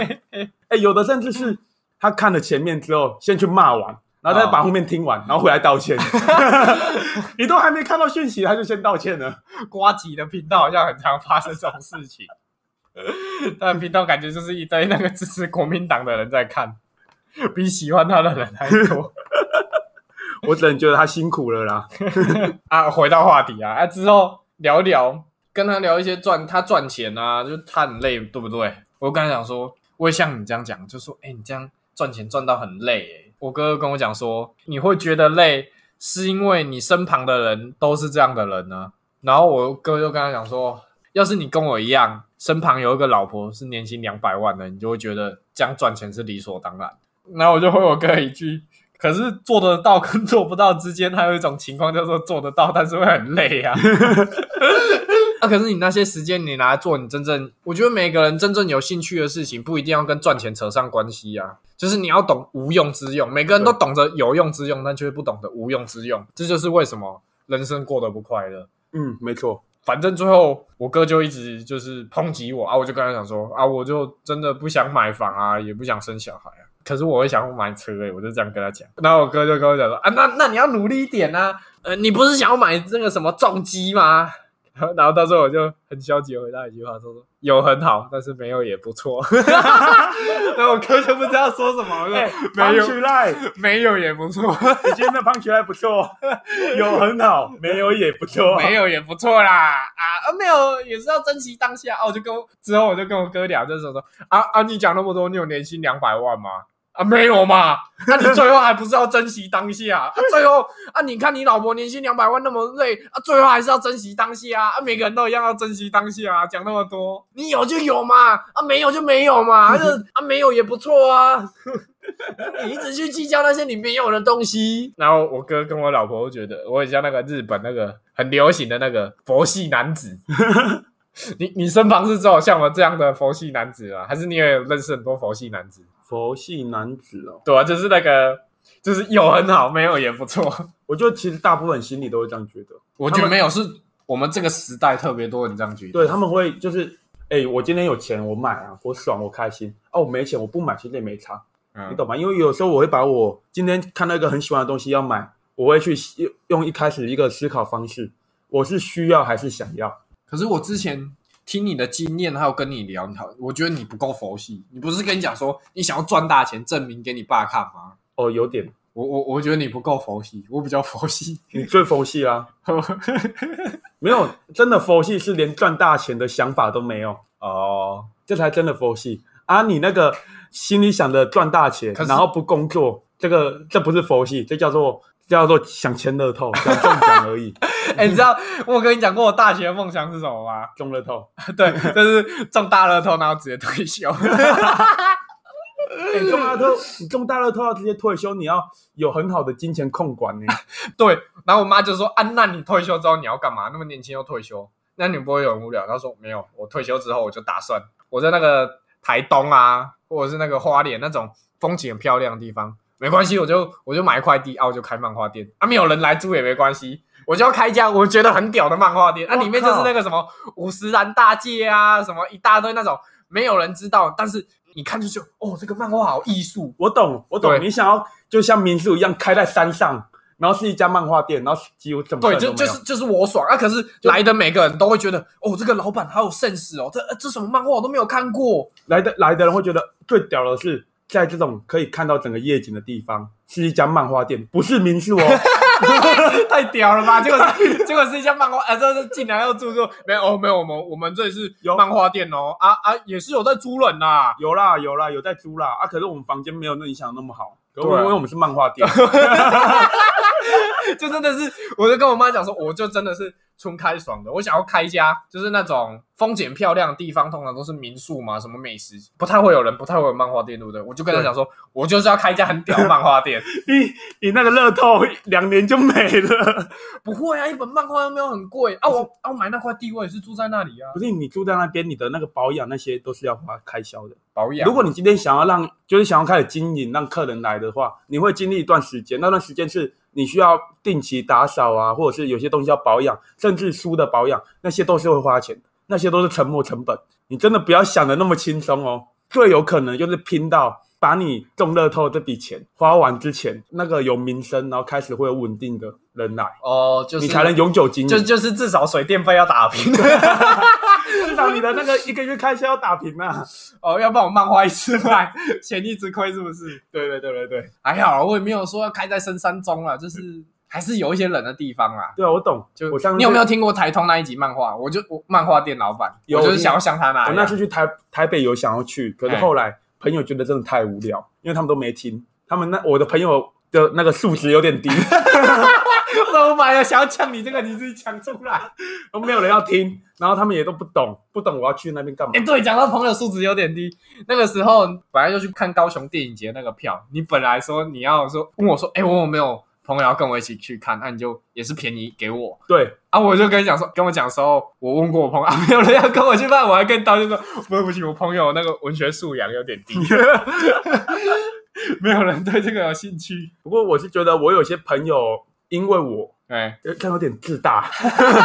哎、有的甚至是他看了前面之后，先去骂完，然后再把后面听完，然后回来道歉。你都还没看到讯息，他就先道歉了。瓜吉的频道好像很常发生这种事情，但频道感觉就是一堆那个支持国民党的人在看，比喜欢他的人还多。我只能觉得他辛苦了啦。啊，回到话题啊，啊之后聊一聊，跟他聊一些赚他赚钱啊，就他很累，对不对？我就跟他讲说，我也像你这样讲，就说，哎、你这样赚钱赚到很累、欸，我哥哥跟我讲说，你会觉得累，是因为你身旁的人都是这样的人呢、然后我哥就跟他讲说，要是你跟我一样，身旁有一个老婆是年薪两百万的，你就会觉得这样赚钱是理所当然。然后我就回我哥一句，可是做得到跟做不到之间，还有一种情况叫做做得到，但是会很累啊。啊，可是你那些时间你拿来做你真正，我觉得每个人真正有兴趣的事情，不一定要跟赚钱扯上关系啊。就是你要懂无用之用，每个人都懂得有用之用，但却不懂得无用之用。这就是为什么人生过得不快乐。嗯，没错。反正最后我哥就一直就是抨击我啊，我就跟他讲说啊，我就真的不想买房啊，也不想生小孩啊。可是我会想要买车诶、我就这样跟他讲。然后我哥就跟我讲说啊，那那你要努力一点啊，呃，你不是想要买那个什么重机吗？然 后然后到时候我就很消极地回答一句话，说说有很好，但是没有也不错。然后我哥就不知道说什么，我说、哎，没有没有也不错，你今天的胖起来不错，有很好，没有也不错，没有也不错啦啊啊没有也是要珍惜当下啊！我就跟我之后我就跟我哥聊，就是说啊啊你讲那么多，你有年薪两百万吗？啊没有嘛？那、你最后还不是要珍惜当下？啊、最后啊你看你老婆年薪两百万那么累啊，最后还是要珍惜当下啊！啊每个人都一样要珍惜当下啊！讲那么多，你有就有嘛，啊没有就没有嘛，啊这啊没有也不错啊。你一直去计较那些你没有的东西，然后我哥跟我老婆都觉得我很像那个日本那个很流行的那个佛系男子。你你身旁是只有像我这样的佛系男子啊，还是你也有认识很多佛系男子？佛系男子哦。对啊，就是那个，就是有很好，没有也不错。我觉得其实大部分心里都会这样觉得，我觉得没有，是我们这个时代特别多人这样觉得。对他们会就是，哎、我今天有钱我买啊，我爽我开心啊，我没钱我不买其实也没差，你嗯，懂吗？因为有时候我会把我今天看到一个很喜欢的东西要买，我会去用一开始一个思考方式，我是需要还是想要？可是我之前听你的经验，还有跟你聊，你好，我觉得你不够佛系。你不是跟你讲说你想要赚大钱，证明给你爸看吗？哦，有点，我我我觉得你不够佛系，我比较佛系。你最佛系啦、没有真的佛系是连赚大钱的想法都没有，哦，这才真的佛系啊！你那个心里想的赚大钱然后不工作，这个这不是佛系，这叫做这叫做想签乐透，想中奖而已，哎、你知道我有跟你讲过我大学的梦想是什么吗？中乐透。对，就是中大乐透，然后直接退休。哎、你中大乐透，你中大乐透要直接退休，你要有很好的金钱控管呢。对，然后我妈就说：“啊，那你退休之后你要干嘛？那么年轻又退休，那你不会很无聊？”她说：“没有，我退休之后我就打算我在那个台东啊，或者是那个花莲那种风景很漂亮的地方，没关系，我就我就买一块地啊，我就开漫画店。啊，没有人来租也没关系。”我就要开一家我觉得很屌的漫画店，那、里面就是那个什么五十岚大介啊，什么一大堆那种。没有人知道，但是你看就觉得哦，这个漫画好艺术，我懂，我懂，你想要就像民宿一样开在山上，然后是一家漫画店，然后几乎怎么对，就就是就是我爽。啊！可是来的每个人都会觉得，哦，这个老板好有 sense 哦，这呃这什么漫画我都没有看过。来的来的人会觉得最屌的是，在这种可以看到整个夜景的地方，是一家漫画店，不是民宿哦。太屌了吧！结果是结果是一家漫画，啊，这是进来要住宿，没有哦，没有，我们我们这里是有漫画店哦，啊啊，也是有在租人呐、有啦有啦，有在租啦啊！可是我们房间没有那你想的那么好，可对啊因为我们是漫画店，就真的是，我就跟我妈讲说，我就真的是纯开爽的，我想要开一家就是那种风景漂亮的地方，通常都是民宿嘛，什么美食，不太会有人，不太会有漫画店，对不对？我就跟他讲说，我就是要开一家很屌的漫画店。你你那个乐透两年就没了。不会啊，一本漫画又没有很贵啊，我啊我买那块地我也是住在那里啊不，是你住在那边，你的那个保养那些都是要花开销的。保养。如果你今天想要让，就是想要开始经营，让客人来的话，你会经历一段时间，那段时间是你需要定期打扫啊，或者是有些东西要保养，甚至书的保养，那些都是会花钱，那些都是沉没成本。你真的不要想的那么轻松哦，最有可能就是拼到把你中乐透这笔钱花完之前，那个有名声，然后开始会有稳定的人来，哦，就是你才能永久经营。就就是至少水电费要打平 至少你的那个一个月开销要打平啊。哦，要不然我漫画一次卖，钱一直亏是不是？对对对对对，还好，我也没有说要开在深山中啊，就是还是有一些冷的地方啊。对啊，我懂。就我你有没有听过台通那一集漫画？我就我漫画店老板，有我就是想要像他那我。那次去台台北有想要去，可是哎后来朋友觉得真的太无聊，因为他们都没听，他们那我的朋友的那个数值有点低，我本来想要抢你这个，你自己抢出来。都没有人要听，然后他们也都不懂，不懂我要去那边干嘛。哎、。对，讲到朋友素质有点低，那个时候本来就去看高雄电影节那个票，你本来说你要说问我说，哎、我有没有朋友要跟我一起去看？那、你就也是便宜给我对，啊，我就跟你讲说，跟我讲的时候，我问过我朋友，啊、没有人要跟我去办，我还跟你道歉说，不对不起，我朋友那个文学素养有点低，没有人对这个有兴趣。不过我是觉得我有些朋友因为我哎，呃这有点自大，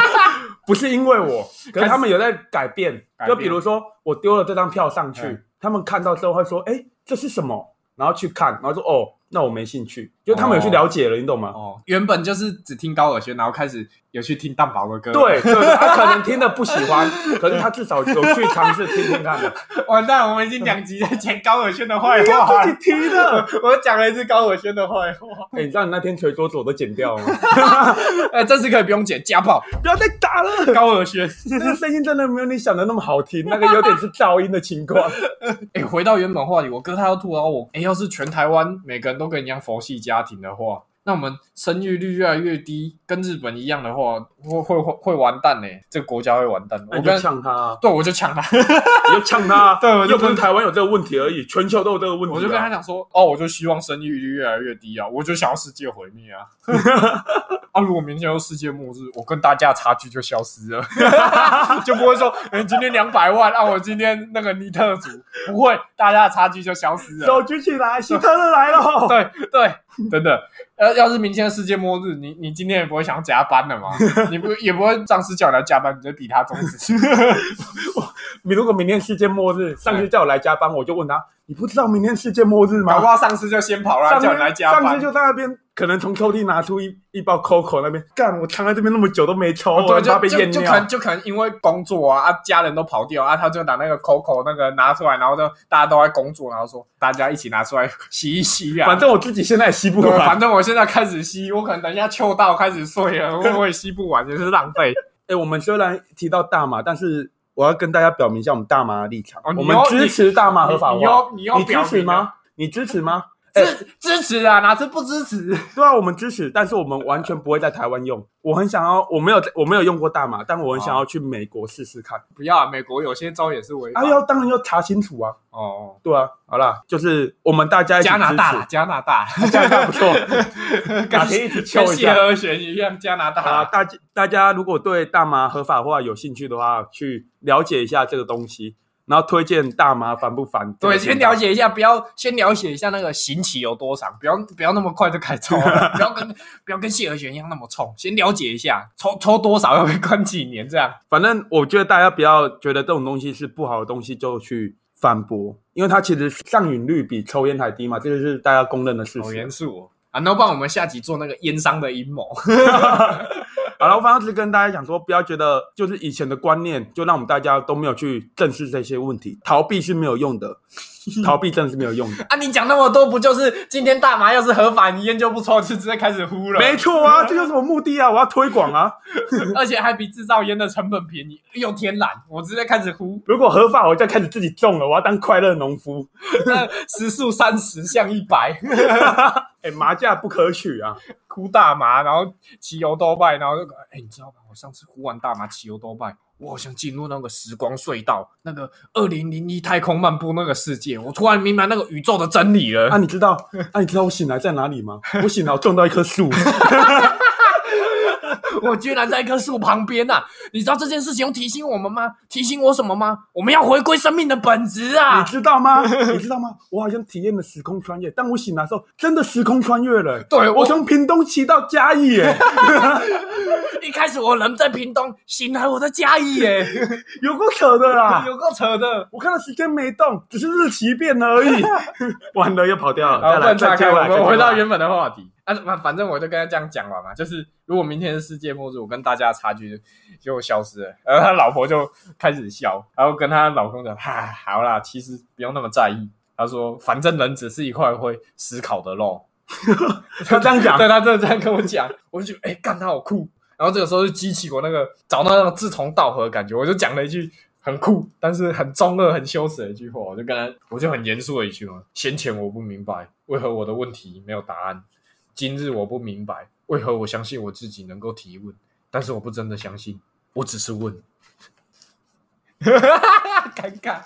不是因为我，可是他们有在改变。就比如说我丢了这张票上去嗯，他们看到之后会说：“哎，这是什么？”然后去看，然后说哦，那我没兴趣，就他们有去了解了，你懂吗？哦，原本就是只听高尔宣，然后开始有去听蛋堡的歌。对对，对他可能 听的不喜欢，可是他至少有去尝试听听看的。完蛋，我们已经两集在讲高尔宣的坏话自己听的。我讲了一次高尔宣的坏话。哎、你知道你那天捶桌子我都剪掉了吗？哎，这次可以不用剪，家暴不要再打了。高尔宣。那个声音真的没有你想的那么好听，那个有点是噪音的情况。哎，回到原本话题，我哥他要吐槽我。哎，要是全台湾每个人都跟你一样佛系家家庭的话，那我们生育率越来越低，跟日本一样的话，会会会会完蛋呢、这个国家会完蛋。我跟呛他、啊，对，我就抢他，你就呛他、啊。对我就又不是台湾有这个问题而已，全球都有这个问题、啊。我就跟他讲说，哦，我就希望生育率越来越低啊，我就想要世界毁灭啊。啊，如果明天又世界末日，我跟大家的差距就消失了，就不会说，哎、今天两百万，啊，我今天那个尼特族不会，大家的差距就消失了。手举起来，希特勒来了。对对，真的。要要是明天世界末日，你你今天也不会想加班了吗？你不也不会上司叫你来加班，你就比他终止。你如果明天世界末日，上司叫我来加班，我就问他：你不知道明天世界末日吗？搞不好上司就先跑了，叫你来加班上司。就在那边，可能从抽屉拿出一一包 COCO 那边，干，我藏在这边那么久都没抽，哦，我怕被验就就就可能。就可能因为工作啊，啊，家人都跑掉啊，他就拿那个 Coco 那个拿出来，然后就大家都在工作，然后说大家一起拿出来吸一吸啊。反正我自己现在也吸不，完反。正我现在开始吸，我可能等一下秋到开始睡了，我我也吸不完，也是浪费。哎、我们虽然提到大麻，但是我要跟大家表明一下我们大麻的立场。哦我们支持大麻合法化。你要你要支持吗？你支持吗？哎支支持啊，哪次不支持？对啊，我们支持，但是我们完全不会在台湾用。我很想要，我没有我没有用过大麻，但我很想要去美国试试看。不要啊，美国有些招也是违法啊，。要当然要查清楚啊。哦，对啊，好啦，就是我们大家一起加拿大加拿大，加拿大不错，哪跟天一起抽跟一下。和弦一样，加拿大。大家大家如果对大麻合法化有兴趣的话，去了解一下这个东西，然后推荐大麻烦不烦？对，先了。解一下，不要先了解一下那个刑期有多长，不要不要那么快就开抽了，不要跟不要跟谢和弦一样那么冲，先了解一下，抽抽多少要被关几年这样。反正我觉得大家不要觉得这种东西是不好的东西就去反驳，因为它其实上瘾率比抽烟还低嘛，这个是大家公认的事好实。严肃哦。啊，那不然我们下集做那个烟商的阴谋。好了，我反正只是跟大家讲说，不要觉得就是以前的观念，就让我们大家都没有去正视这些问题，逃避是没有用的，逃避真的是没有用的。啊，你讲那么多，不就是今天大麻要是合法，你烟就不抽，就直接开始呼了？没错啊，这就是我目的啊，我要推广啊。而且还比制造烟的成本便宜，又天然，我直接开始呼，如果合法，我就开始自己种了，我要当快乐农夫。那时速三十像一百，哎、麻将不可取啊！呼大麻，然后骑油多拜，然后就哎、你知道吗？上次呼完大麻骑油多拜，我好像进入那个时光隧道，那个二零零一太空漫步那个世界，我突然明白那个宇宙的真理了。啊，你知道啊，你知道我醒来在哪里吗？我醒来我撞到一棵树，我居然在一棵树旁边呐、啊！你知道这件事情要提醒我们吗？提醒我什么吗？我们要回归生命的本质啊你啊！知道吗？你知道吗？我好像体验了时空穿越，但我醒来的时候，真的时空穿越了。对我我从屏东骑到嘉义，耶，一开始我人在屏东，醒来我在嘉义耶，有够扯的啦！有够扯的。我看到时间没动，只是日期变了而已。完了，又跑掉了。好，再来，不能岔开，我们回到原本的话题。啊，反反正我就跟他这样讲完嘛，就是如果明天是世界末日，我跟大家的差距就就消失了。然后他老婆就开始笑，然后跟他老公讲：“哈，好啦，其实不用那么在意。”他说：“反正人只是一块会思考的肉。他这样讲对他真的这样跟我讲，我就觉得哎，干、他好酷。然后这个时候就激起我那个找到那种志同道合的感觉，我就讲了一句很酷，但是很中二、很羞耻的一句话，我就跟他，我就很严肃的一句嘛：先前我不明白为何我的问题没有答案，今日我不明白为何我相信我自己能够提问，但是我不真的相信，我只是问。尴尬，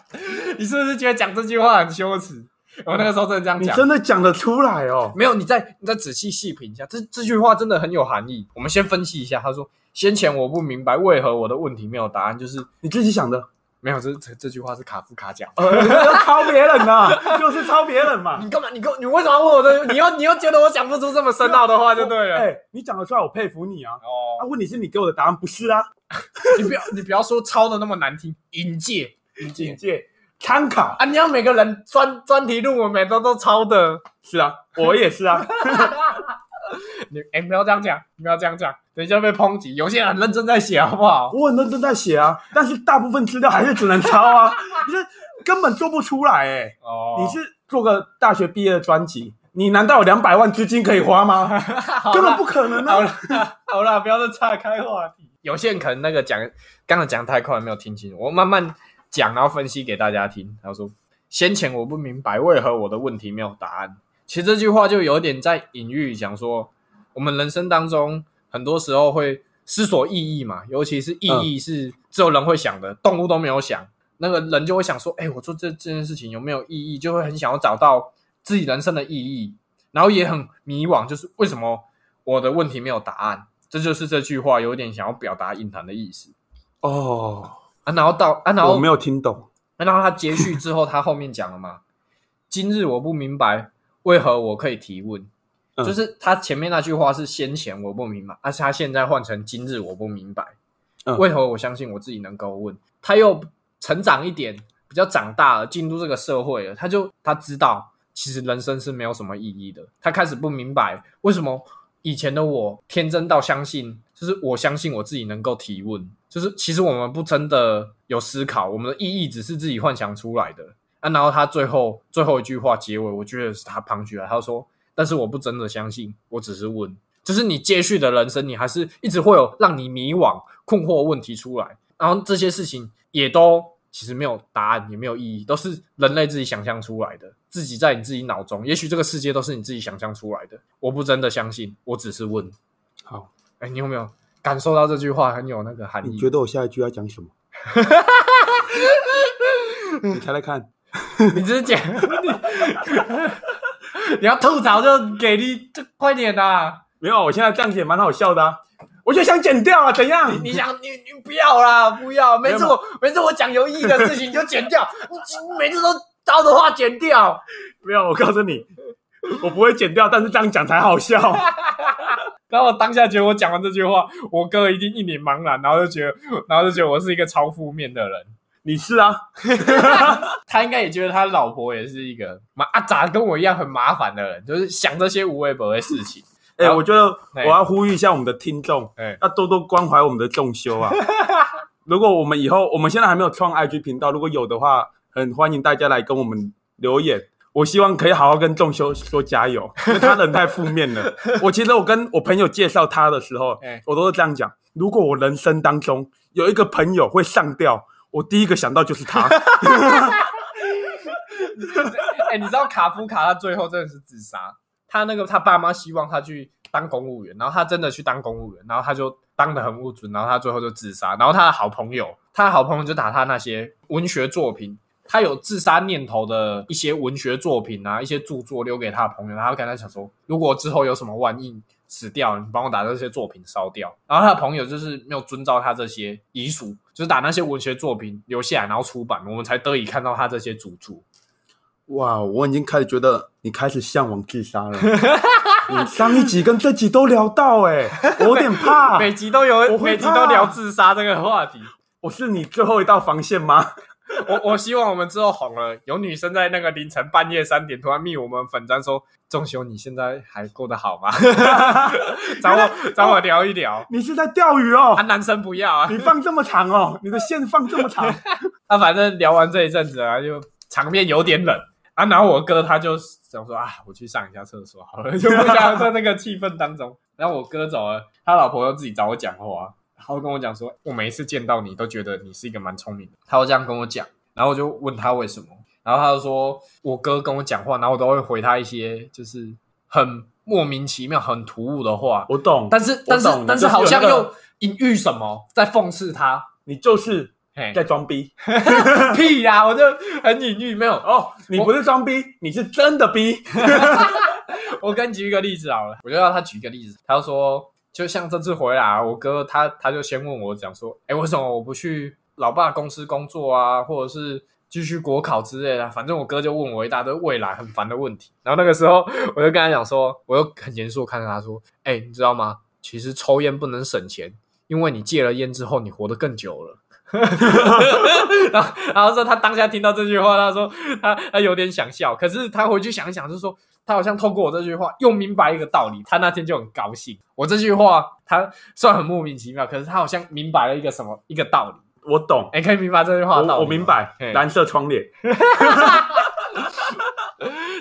你是不是觉得讲这句话很羞耻？我那个时候真的这样讲，你真的讲得出来哦。没有，你再你再仔细细品一下，这这句话真的很有含义。我们先分析一下，他说：“先前我不明白为何我的问题没有答案，就是你自己想的，没有这这这句话是卡夫卡讲。呃，抄别人呐，就是抄别人嘛。你干嘛？你跟你为什么要问我的？你又你又觉得我讲不出这么深奥的话就对了。哎，你讲得出来，我佩服你啊。哦啊，，问题是你给我的答案不是啊。你不要你不要说抄的那么难听，引介引介参考。啊！你要每个人专专题论文每周都抄的，是啊，我也是啊。你哎、不要这样讲，不要这样讲，等一下被抨击。有些人很认真在写，好不好？我很认真在写啊，但是大部分资料还是只能抄啊，你是根本做不出来哎、哦你是做个大学毕业的专辑，你难道有两百万资金可以花吗？根本不可能啊！好了，好了，不要再岔开话题。有些人可能那个讲刚才讲太快，没有听清楚，我慢慢讲，然后分析给大家听。他说：“先前我不明白为何我的问题没有答案。”其实这句话就有点在隐喻，讲说我们人生当中很多时候会思索意义嘛，尤其是意义是只有人会想的，动物都没有想。那个人就会想说：“哎、我做这这件事情有没有意义？”就会很想要找到自己人生的意义，然后也很迷惘，就是为什么我的问题没有答案？这就是这句话有点想要表达隐含的意思哦，啊。然后到啊，然后我没有听懂。啊 然后他接续之后，他后面讲了嘛，今日我不明白为何我可以提问，嗯。就是他前面那句话是先前我不明白，而且他现在换成今日我不明白，嗯。为何我相信我自己能够问？他又成长一点，比较长大了，进入这个社会了，他就他知道其实人生是没有什么意义的，他开始不明白为什么以前的我天真到相信，就是我相信我自己能够提问，就是其实我们不真的有思考，我们的意义只是自己幻想出来的啊。然后他最后最后一句话结尾，我觉得是他旁举来，他说：“但是我不真的相信，我只是问。”就是你接续的人生，你还是一直会有让你迷惘、困惑的问题出来，然后这些事情也都其实没有答案，也没有意义，都是人类自己想象出来的，自己在你自己脑中，也许这个世界都是你自己想象出来的。我不真的相信，我只是问。好，哎，你有没有感受到这句话很有那个含义？你觉得我下一句要讲什么？你猜猜看。你只是讲，你 你要吐槽就给力，就快点啦！没有，我现在这样子也蛮好笑的啊。我就想剪掉啊，怎样？你想你你不要啦，不要！每次我每次我讲有意义的事情你就剪掉，每次都刀的话剪掉。没有，我告诉你，我不会剪掉，但是这样讲才好笑。然后我当下觉得我讲完这句话，我哥一定一脸茫然，然后就觉得，然后就觉得我是一个超负面的人。你是啊，他应该也觉得他老婆也是一个麻啊，咋跟我一样很麻烦的人，就是想这些无微不的事情。哎、好我觉得哎我要呼吁一下我们的听众，哎要多多关怀我们的众修啊。如果我们以后，我们现在还没有创 IG 频道，如果有的话，很欢迎大家来跟我们留言。我希望可以好好跟仲修说加油，因为他人太负面了。我其实我跟我朋友介绍他的时候，哎我都是这样讲：如果我人生当中有一个朋友会上吊，我第一个想到就是他。哎、你知道卡夫卡他最后真的是自杀，他那个他爸妈希望他去当公务员，然后他真的去当公务员，然后他就当的很不准，然后他最后就自杀，然后他的好朋友，他的好朋友就打他那些文学作品。他有自杀念头的一些文学作品啊，一些著作留给他的朋友，然后跟他讲说，如果之后有什么万一死掉，你帮我把这些作品烧掉。然后他的朋友就是没有遵照他这些遗嘱，就是打那些文学作品留下来，然后出版，我们才得以看到他这些著作。哇，我已经开始觉得你开始向往自杀了。你上一集跟这集都聊到、哎，我有点怕。每集都有，我每集都聊自杀这个话题。我是你最后一道防线吗？我我希望我们之后红了，有女生在那个凌晨半夜三点突然密我们粉砖说：“仲修，你现在还过得好吗？” 找我找我聊一聊。你是在钓鱼哦啊，？男生不要啊。你放这么长哦？你的线放这么长？啊，反正聊完这一阵子啊，就场面有点冷啊。然后我哥他就想说啊，我去上一下厕所好了，就不想在那个气氛当中。然后我哥走了，他老婆又自己找我讲话，他会跟我讲说，我每一次见到你都觉得你是一个蛮聪明的，他会这样跟我讲。然后我就问他为什么，然后他就说我哥跟我讲话，然后我都会回他一些就是很莫名其妙、很突兀的话，我懂，但是但是但是好像又隐喻什么，在讽刺他。你就是嘿，在装逼 屁呀、我就很隐喻，没有哦。你不是装逼，你是真的逼。我跟你举一个例子好了，我就要他举一个例子，他就说，就像这次回来，我哥他他就先问我讲说，哎，为什么我不去老爸公司工作啊，或者是继续国考之类的？反正我哥就问我一大堆未来很烦的问题，然后那个时候我就跟他讲说，我又很严肃看着他说，哎，你知道吗？其实抽烟不能省钱，因为你戒了烟之后，你活得更久了。然后然后说他当下听到这句话，他说他他有点想笑，可是他回去想一想，就说他好像透过我这句话又明白一个道理，他那天就很高兴。我这句话他虽然很莫名其妙，可是他好像明白了一个什么一个道理。我懂，哎，可以明白这句话的道理我我明白，嘿蓝色窗帘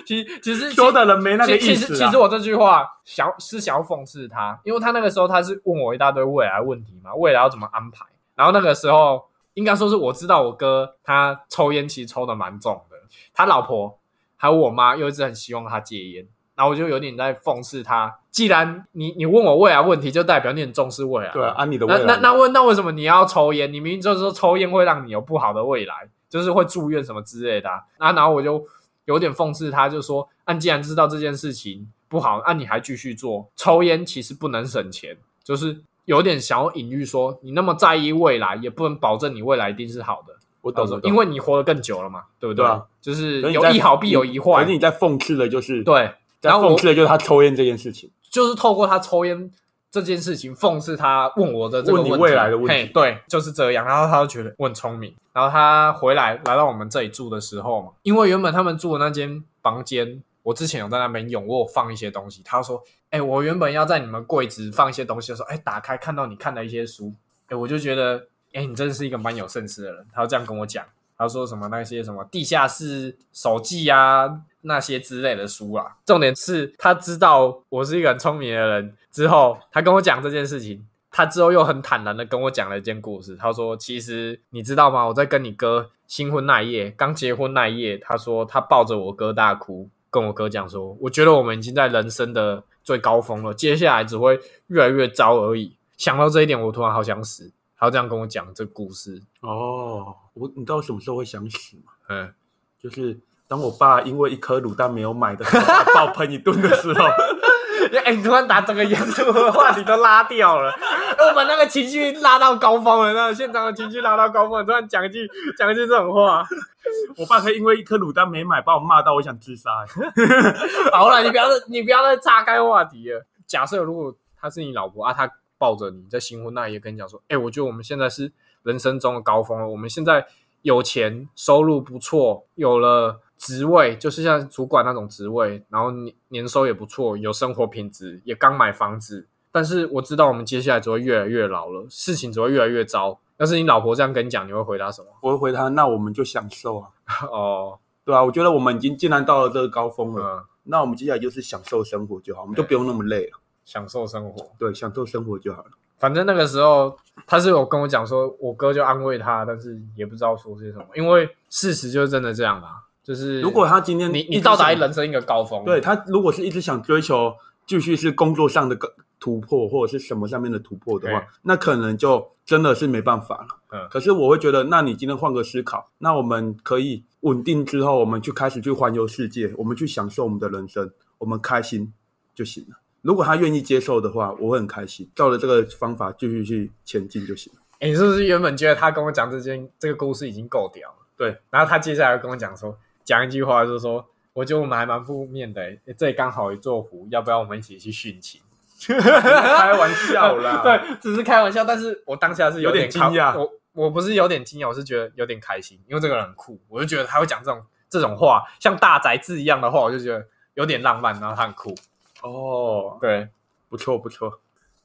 其其实说的人没那个其意思啊其实其实。我这句话想是想要讽刺他，因为他那个时候他是问我一大堆未来问题嘛，未来要怎么安排。然后那个时候应该说是我知道我哥他抽烟其实抽的蛮重的，他老婆还有我妈又一直很希望他戒烟，然后我就有点在讽刺他。既然你你问我未来问题，就代表你很重视未来。对啊，按你的那未来，那那问那为什么你要抽烟？你明明就是说抽烟会让你有不好的未来，就是会住院什么之类的啊。啊然后我就有点讽刺他，就说：，啊，既然知道这件事情不好，啊，你还继续做抽烟，其实不能省钱，就是有点想要隐喻说，你那么在意未来，也不能保证你未来一定是好的。我懂，我懂因为你活得更久了嘛，对不对？对啊就是有一好必有一坏可是。你在讽刺的就是，对，然后讽刺的就是他抽烟这件事情。就是透过他抽烟这件事情讽刺他问我的这个问题未来的问题对，就是这样。然后他就觉得我很聪明。然后他回来来到我们这里住的时候嘛，因为原本他们住的那间房间，我之前有在那边用，我有放一些东西。他说：“哎、我原本要在你们柜子放一些东西的时候，哎、打开看到你看的一些书，哎、我就觉得，哎、你真的是一个蛮有 sense 识的人。”他这样跟我讲。他说什么那些什么地下室手记啊，那些之类的书啊。重点是他知道我是一个很聪明的人之后，他跟我讲这件事情，他之后又很坦然的跟我讲了一件故事。他说：“其实你知道吗？我在跟你哥新婚那一夜，刚结婚那一夜，他说他抱着我哥大哭，跟我哥讲说，我觉得我们已经在人生的最高峰了，接下来只会越来越糟而已。想到这一点，我突然好想死。”他就这样跟我讲这故事，哦，我你知道我什么时候会想死吗？嗯。就是当我爸因为一颗卤蛋没有买的时候，把爆喷一顿的时候，哎、你突然把整个严肃的话题都拉掉了，我把那个情绪拉到高峰了，那个现场的情绪拉到高峰了，突然讲一句讲一句这种话，我爸可以因为一颗卤蛋没买，把我骂到我想自杀、欸。好了，你不要再你不要再岔开话题了。假设如果她是你老婆啊，她抱着你在新婚那一夜跟你讲说，哎、我觉得我们现在是人生中的高峰了，我们现在有钱，收入不错，有了职位，就是像主管那种职位，然后年年收也不错，有生活品质，也刚买房子。但是我知道我们接下来只会越来越老了，事情只会越来越糟。要是你老婆这样跟你讲，你会回答什么？我会回答，那我们就享受啊，哦，对啊，我觉得我们已经既然到了这个高峰了，嗯，那我们接下来就是享受生活就好，我们就不用那么累了。享受生活。对，享受生活就好了。反正那个时候他是有跟我讲说，我哥就安慰他，但是也不知道说些什么，因为事实就是真的这样啦。就是如果他今天你你到达人生一个高峰，对他如果是一直想追求继续是工作上的个突破或者是什么上面的突破的话，那可能就真的是没办法了。嗯可是我会觉得，那你今天换个思考，那我们可以稳定之后，我们去开始去环游世界，我们去享受我们的人生，我们开心就行了。如果他愿意接受的话，我会很开心，照着这个方法继续去前进就行了。诶你是不是原本觉得他跟我讲这件这个故事已经够屌了？对，然后他接下来跟我讲说，讲一句话就是说，我觉得我们还蛮负面的、诶这里刚好一座湖，要不要我们一起去殉情？开玩笑啦，对，只是开玩笑，但是我当下是有点点惊讶我我不是有点惊讶，我是觉得有点开心，因为这个人很酷，我就觉得他会讲这种这种话，像大宅子一样的话，我就觉得有点浪漫，然后他很酷。哦，对，不错不错。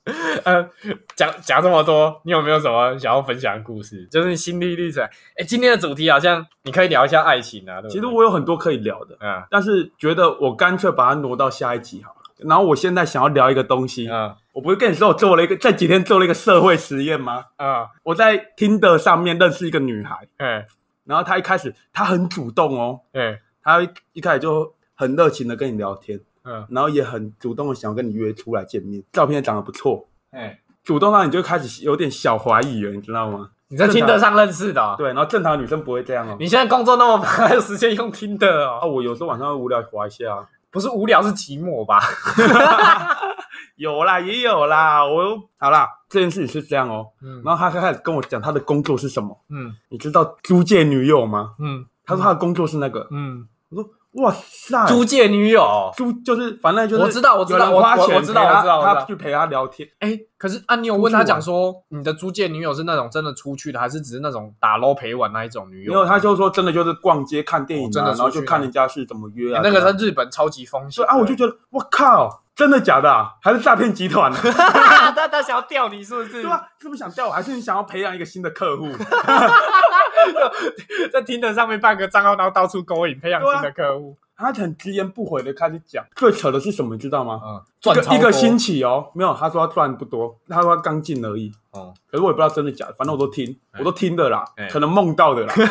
呃，讲讲这么多，你有没有什么想要分享的故事？就是你心历历程。哎，今天的主题好像你可以聊一下爱情啊，对不对？其实我有很多可以聊的，嗯但是觉得我干脆把它挪到下一集好了。然后我现在想要聊一个东西，嗯我不是跟你说我做了一个这几天做了一个社会实验吗？嗯我在听的上面认识一个女孩，嗯然后她一开始她很主动哦，嗯她一一开始就很热情的跟你聊天，嗯然后也很主动的想要跟你约出来见面，照片也长得不错，哎，主动到你就开始有点小怀疑了，你知道吗？你在听得上认识的、哦？对，然后正常女生不会这样哦。你现在工作那么忙，还有时间用听的啊，哦？我有时候晚上会无聊滑一下啊，不是无聊，是寂寞吧？有啦，也有啦。我好啦，这件事情是这样哦。嗯然后他开始跟我讲他的工作是什么，嗯你知道租借女友吗？嗯他说他的工作是那个，嗯我说哇塞，租借女友。租就是反正就是我知道我知道我知道我知道他去陪他聊天，哎，可是啊，你有问他讲说，你的租借女友是那种真的出去的，还是只是那种打 low 陪玩那一种女友？没有他就说真的就是逛街看电影啊，哦真的然后去就看人家是怎么约啊，欸那个在日本超级风险对啊，我就觉得我靠，真的假的啊？还是诈骗集团？他他想要钓你是不是？对啊，是不是想钓我？还是你想要培养一个新的客户？在听的上面办个账号，然后到处勾引，培养新的客户。他很直言不讳的开始讲，最扯的是什么，你知道吗？嗯，赚一个星期哦，没有，他说他赚不多，他说他刚进而已。哦，可是我也不知道真的假的，反正我都听，哎我都听的啦哎，可能梦到的啦。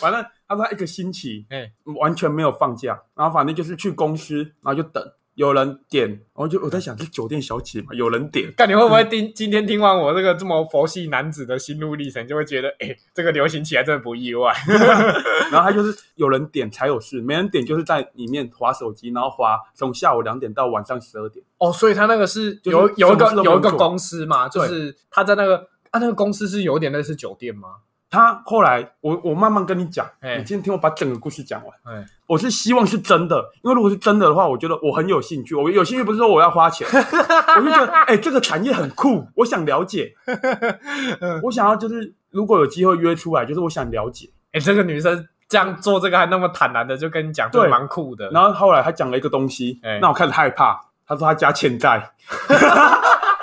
反正他说他一个星期哎，完全没有放假，然后反正就是去公司，然后就等有人点，然后就我在想是酒店小姐嘛，有人点，看你会不会听今天听完我这个这么佛系男子的心路历程，就会觉得，哎，这个流行起来真的不意外。然后他就是有人点才有事，没人点就是在里面划手机，然后划从下午两点到晚上十二点。哦，所以他那个是就是有有一个有一个公司嘛，就是他在那个啊，那个公司是有点类似酒店吗？他后来，我我慢慢跟你讲，哎你今天听我把整个故事讲完。哎，我是希望是真的，因为如果是真的的话，我觉得我很有兴趣。我有兴趣不是说我要花钱，我就觉得哎、这个产业很酷，我想了解。我想要就是如果有机会约出来，就是我想了解。哎，这个女生这样做这个还那么坦然的，就跟你讲，这对蛮酷的。然后后来她讲了一个东西，哎那我开始害怕。她说她家欠债，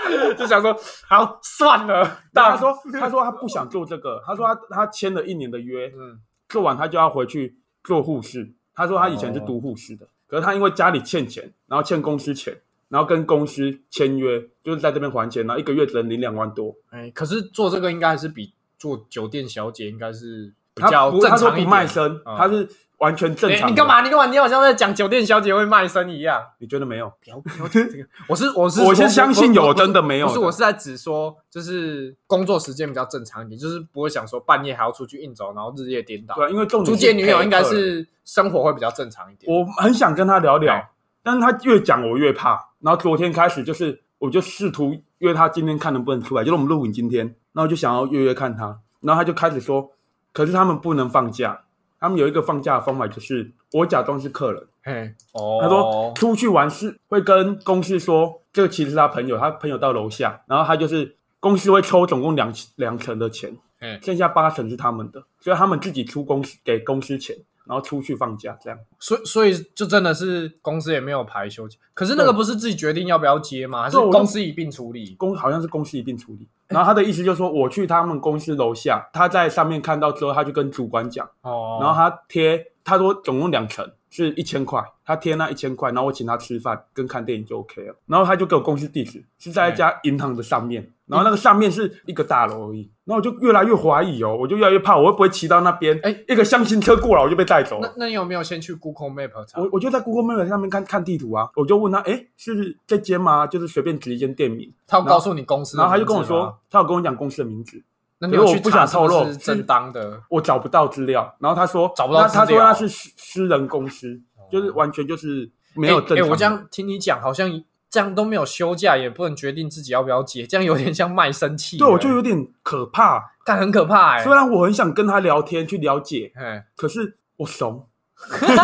就想说，好算了，但他说他说他不想做这个，他说他他签了一年的约，嗯，做完他就要回去做护士。他说他以前是读护士的，可是他因为家里欠钱，然后欠公司钱，然后跟公司签约，就是在这边还钱，然后一个月只能领两万多。哎，可是做这个应该还是比做酒店小姐应该是比他较不他说不正常一点。卖身，嗯他是完全正常你干？嘛？你干嘛？你好像在讲酒店小姐会卖身一样。你觉得没有？不要不要这个，我是我是我先相信有真的没有的不是，我是在只说，就是工作时间比较正常一点，就是不会想说半夜还要出去应酬，然后日夜颠倒。对啊，因为重点租借女友应该是生活会比较正常一点。我很想跟他聊聊哎，但是他越讲我越怕。然后昨天开始就是，我就试图约他今天看能不能出来，就是我们录影今天，然后就想要约约看他，然后他就开始说，可是他们不能放假，他们有一个放假的方法，就是我假装是客人，嘿，哦，他说出去玩是会跟公司说，这个其实是他朋友，他朋友到楼下，然后他就是公司会抽总共两两成的钱，嘿，剩下八成是他们的，所以他们自己出公司给公司钱，然后出去放假这样。所以所以就真的是公司也没有排休假，可是那个不是自己决定要不要接吗？还是公司一并处理？公好像是公司一并处理。然后他的意思就是说，我去他们公司楼下，他在上面看到之后，他就跟主管讲，哦，然后他贴，他说总共两层是一千块，他贴那一千块，然后我请他吃饭跟看电影就 OK 了。然后他就给我公司地址，是在一家银行的上面，然后那个上面是一个大楼而已。然后我就越来越怀疑哦，我就越来越怕，我会不会骑到那边，哎一个厢型车过来我就被带走了。那那你有没有先去 Google Map 查？我我就在 Google Map 上面看看地图啊，我就问他，哎，是这间吗？就是随便指一间店名，他有告诉你公司的然后他就跟我说，，他有跟我讲公司的名字，那你有去我不想透露是正当的？我找不到资料，然后他说找不到他说那是私私人公司，就是完全就是没有正哎。我这样听你讲，好像这样都没有休假，也不能决定自己要不要解，这样有点像卖身契。对我就有点可怕。但很可怕哎、虽然我很想跟他聊天去了解，哎，可是我怂，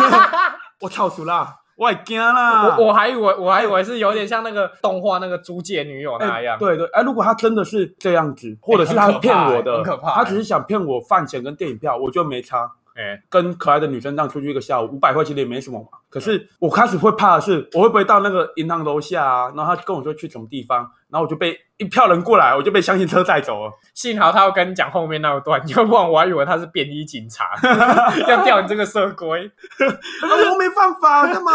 我操熟啦，我还惊啦。我我还以为我还以为是有点像那个动画那个租借女友那哎样。对对，哎，如果他真的是这样子，或者是他骗我的，很可怕很可怕他只是想骗我饭钱跟电影票，我就没差。哎，跟可爱的女生这样出去一个下午，五百块其实也没什么嘛。可是我开始会怕的是，我会不会到那个银行楼下啊？然后他跟我说去什么地方，然后我就被一票人过来，我就被相信车带走了。幸好他要跟你讲后面那一段，要不然我还以为他是便衣警察，要调你这个色龟。啊，我没办法，干嘛？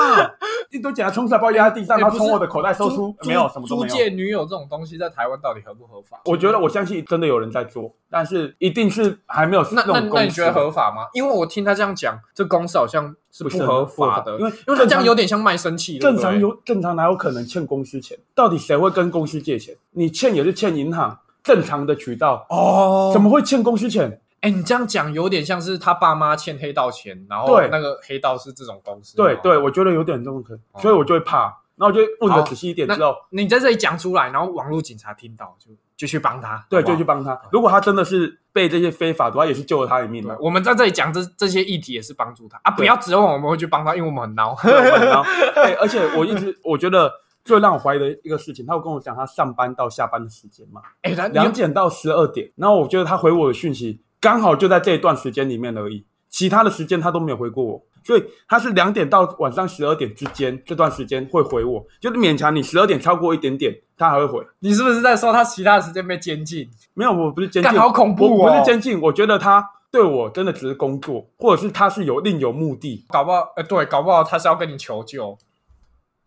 一堆警察冲出来，把我压在地上，哎然后从我的口袋搜出租没有什么都租没有。借女友这种东西在台湾到底合不合法？我觉得我相信真的有人在做，但是一定是还没有那那那你觉得合法吗？因为我听他这样讲，这公司好像是不是合法的，因为因为他这样有点像卖身契。正常有正常哪有可能欠公司钱？到底谁会跟公司借钱？你欠也是欠银行正常的渠道，哦怎么会欠公司钱？哎、你这样讲有点像是他爸妈欠黑道钱，然后对那个黑道是这种公司。哦对对，，我觉得有点这种可能，哦所以我就会怕。然然后就问的仔细一点之后，你在这里讲出来，然后网络警察听到就就去帮他，对，好好就去帮他。如果他真的是被这些非法的话，也是救了他一命对了。我们在这里讲这这些议题也是帮助他啊！不要指望我们会去帮他，因为我们很孬。很孬对，而且我一直我觉得最让我怀疑的一个事情，他有跟我讲他上班到下班的时间嘛，两点到十二点，然后我觉得他回我的讯息刚好就在这一段时间里面而已，其他的时间他都没有回过我，所以他是两点到晚上十二点之间这段时间会回我，就是勉强你十二点超过一点点，他还会回。你是不是在说他其他时间被监禁？没有，我不是监禁，干好恐怖我哦不是监禁，我觉得他对我真的只是工作，或者是他是有另有目的，搞不好，呃，对，搞不好他是要跟你求救。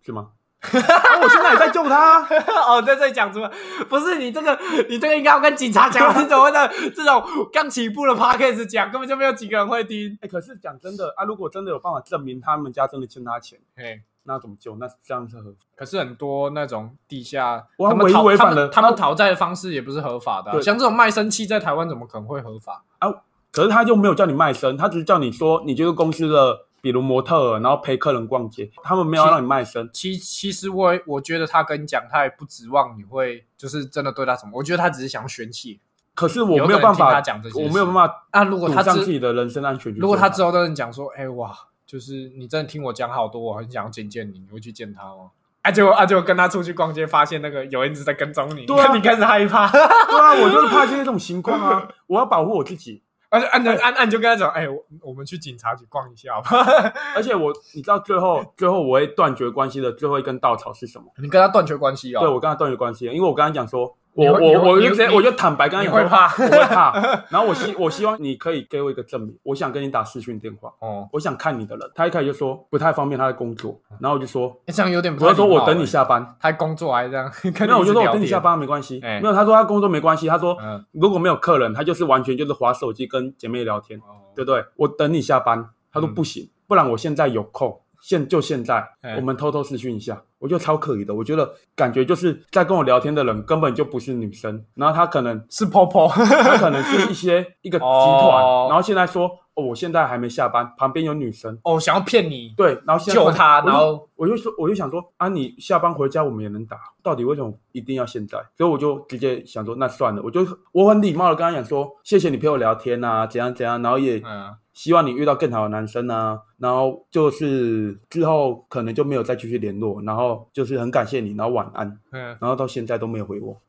是吗？啊我现在也在救他啊，哦，在这里讲什么，不是你这个，你这个应该要跟警察讲，你怎么会在这种刚起步的 podcast 讲，根本就没有几个人会听。哎、可是讲真的啊，如果真的有办法证明他们家真的欠他钱，嘿，那怎么救？那这样是合法。可是很多那种地下，他们讨违反了他们他们他讨债的方式也不是合法的像这种卖身契在台湾怎么可能会合法啊？可是他就没有叫你卖身，他只是叫你说你这个公司的，比如模特儿，然后陪客人逛街，他们没有让你卖身。其其实我我觉得他跟你讲，他也不指望你会就是真的对他什么，我觉得他只是想宣泄可是我没有办法他讲这些我没有办法啊。如果他自己的人身安全。如果他之后跟你讲说，哎、哇，就是你真的听我讲好多，我很想要见见你，你会去见他吗？啊，结果啊，结果跟他出去逛街，发现那个有人一直在跟踪你，对啊你开始害怕，对啊，我就是怕这些这种情况啊，我要保护我自己。而且按着按按就跟他讲，哎、我我们去警察局逛一下吧。而且我，你知道最后最后我会断绝关系的最后一根稻草是什么？你跟他断绝关系哦，对我跟他断绝关系了，因为我跟他讲说，我我我就直接我就坦白跟他讲说，你会怕我会怕。然后我希我希望你可以给我一个证明，我想跟你打视讯电话，哦，我想看你的人。他一开始就说不太方便，他在工作，然后我就说，欸这样有点不我太礼貌就说我等你欸，下班。他工作还这样，没有，我就说我等你下班。没关系。哎没有，他说他工作没关系。他说嗯，如果没有客人，他就是完全就是划手机跟姐妹聊天，哦对不对？我等你下班。他说嗯不行，不然我现在有空，现就现在哎，我们偷偷视讯一下。我觉得超可疑的，我觉得感觉就是在跟我聊天的人根本就不是女生，然后他可能是 Popo，他可能是一些 一个集团哦，然后现在说哦，我现在还没下班，旁边有女生，哦，想要骗你，对，然后现在救他我就然后我就说，我就想说啊，你下班回家我们也能打，到底为什么一定要现在？所以我就直接想说，那算了，我就我很礼貌的跟他讲说，谢谢你陪我聊天啊，怎样怎样，然后也嗯，希望你遇到更好的男生啊，然后就是之后可能就没有再继续联络，然后就是很感谢你，然后晚安，嗯，然后到现在都没有回我。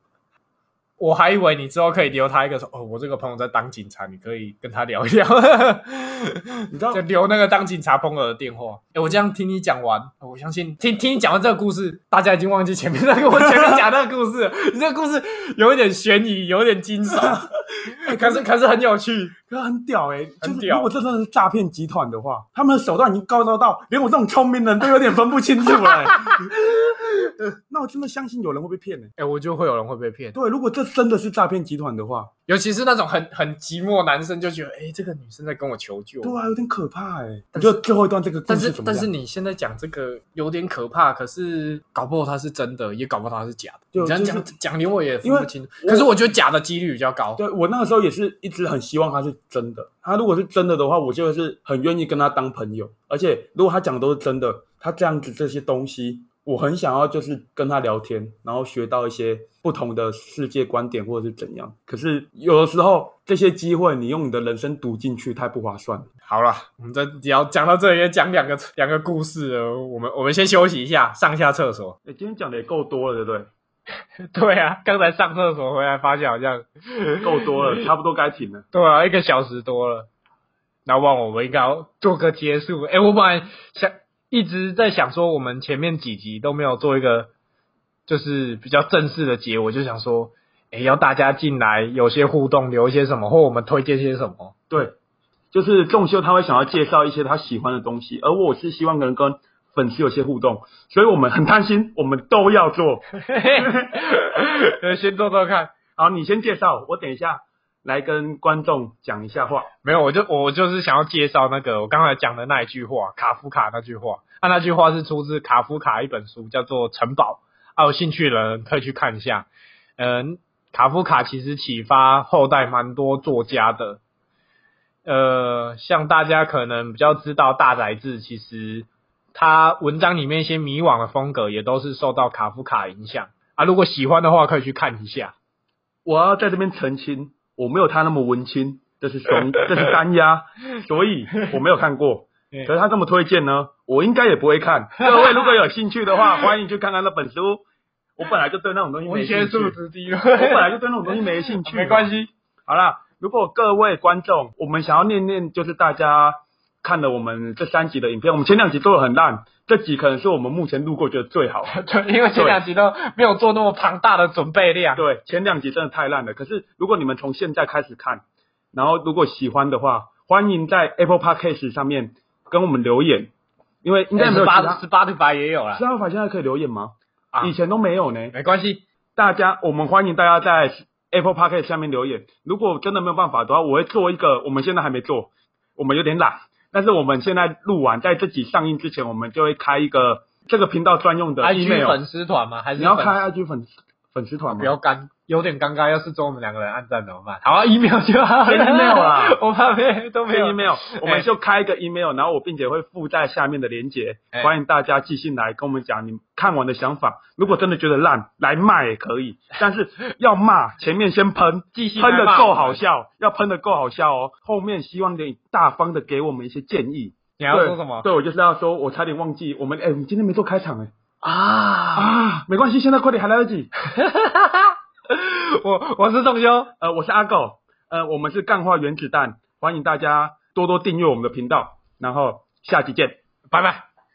我还以为你之后可以留他一个说，哦，我这个朋友在当警察，你可以跟他聊一聊，你知道 就留那个当警察朋友的电话。哎，我这样听你讲完，我相信听听你讲完这个故事，大家已经忘记前面那个我前面讲那个故事了。你这个故事有一点悬疑，有一点惊悚，可是可是很有趣。可很屌哎、就是如果这真的是诈骗集团的话，他们的手段已经高到到连我这种聪明人都有点分不清楚了、欸。那我真的相信有人会被骗呢、哎，我就会有人会被骗，对，如果这真的是诈骗集团的话，尤其是那种很很寂寞男生，就觉得，哎，这个女生在跟我求救。对啊，有点可怕哎、你但是觉得最后一段这个故但是？但是你现在讲这个有点可怕，可是搞不好它是真的，也搞不好它是假的。对你这样就讲讲连我也分不清。我可是我觉得假的几率比较高。对我那个时候也是一直很希望他是真的。他如果是真的的话，我就是很愿意跟他当朋友。而且如果他讲的都是真的，他这样子这些东西，我很想要就是跟他聊天，然后学到一些不同的世界观点或者是怎样。可是有的时候这些机会，你用你的人生赌进去，太不划算了。好了，我们这只要讲到这里，也讲两个两个故事了。我们我们先休息一下，上下厕所。哎，今天讲的也够多了，对不对？对啊，刚才上厕所回来，发现好像 够多了，差不多该停了。对啊，一个小时多了。那忘我们应该要做个结束。哎，我本来想一直在想说，我们前面几集都没有做一个就是比较正式的结，我就想说，哎，要大家进来有些互动，留一些什么，或我们推荐些什么。对，就是仲秀他会想要介绍一些他喜欢的东西，而我是希望能跟粉丝有些互动，所以我们很贪心，我们都要做。先做做看。好，你先介绍，我等一下来跟观众讲一下话。没有，我就我就是想要介绍那个我刚才讲的那一句话，卡夫卡那句话。啊，那句话是出自卡夫卡一本书，叫做《城堡》。啊，有兴趣的人可以去看一下。嗯，卡夫卡其实启发后代蛮多作家的。呃，像大家可能比较知道大宅志，其实他文章里面一些迷惘的风格也都是受到卡夫卡影响啊。如果喜欢的话，可以去看一下。我要在这边澄清，我没有他那么文青，这是熊，这是单压，所以我没有看过。可是他这么推荐呢，我应该也不会看。各位如果有兴趣的话，欢迎去看看那本书。我本来就对那种东西没兴趣，我质低我，本来就对那种东西没兴趣。没关系。好啦，如果各位观众，我们想要念念，就是大家看了我们这三集的影片，我们前两集做的很烂，这集可能是我们目前录过觉得最好的。对，因为前两集都没有做那么庞大的准备量。对，前两集真的太烂了。可是如果你们从现在开始看，然后如果喜欢的话，欢迎在 Apple Podcast 上面跟我们留言，因为应该没有其他。Spotify 也有了十。八法现在可以留言吗？啊以前都没有呢。没关系，大家，我们欢迎大家在 Apple Podcast 下面留言。如果真的没有办法的话，我会做一个，我们现在还没做，我们有点懒，但是我们现在录完，在这集上映之前，我们就会开一个这个频道专用的 IG email。粉丝团吗？还是你要开 IG 粉粉丝团吗？不要尴，有点尴尬。要是中我们两个人按赞怎么办？好啊，email 就好 email 啦 我怕没都没有 email，我们就开一个 email，然后我并且会附在下面的连接，哎欢迎大家寄信来跟我们讲你看完的想法。如果真的觉得烂，来骂也可以，但是要骂前面先喷，喷的够好笑，要喷的够好笑哦。后面希望你大方的给我们一些建议。你要说什么？对，我就是要说，我差点忘记，我们哎，我们今天没做开场哎啊，啊，没关系，现在快点还来得及。我我是仲修，呃，我是阿狗，呃，我们是干化原子弹，欢迎大家多多订阅我们的频道，然后下期见。拜拜。